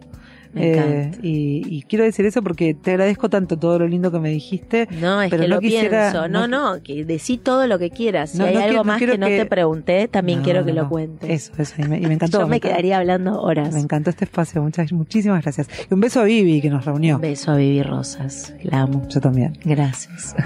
Me Eh, encanta. y, y quiero decir eso porque te agradezco tanto todo lo lindo que me dijiste. No, es pero que no lo quisiera- pienso. No, no- no, que decí todo lo que quieras. Si No, hay no algo más que no que- te pregunté, también quiero que lo cuentes. Eso, eso. Y me, y me encantó. Yo me quedaría hablando horas. Me encantó este espacio. Muchas, muchísimas gracias. Y un beso a Vivi que nos reunió. Un beso a Vivi Rosas. La amo. Yo también. Gracias.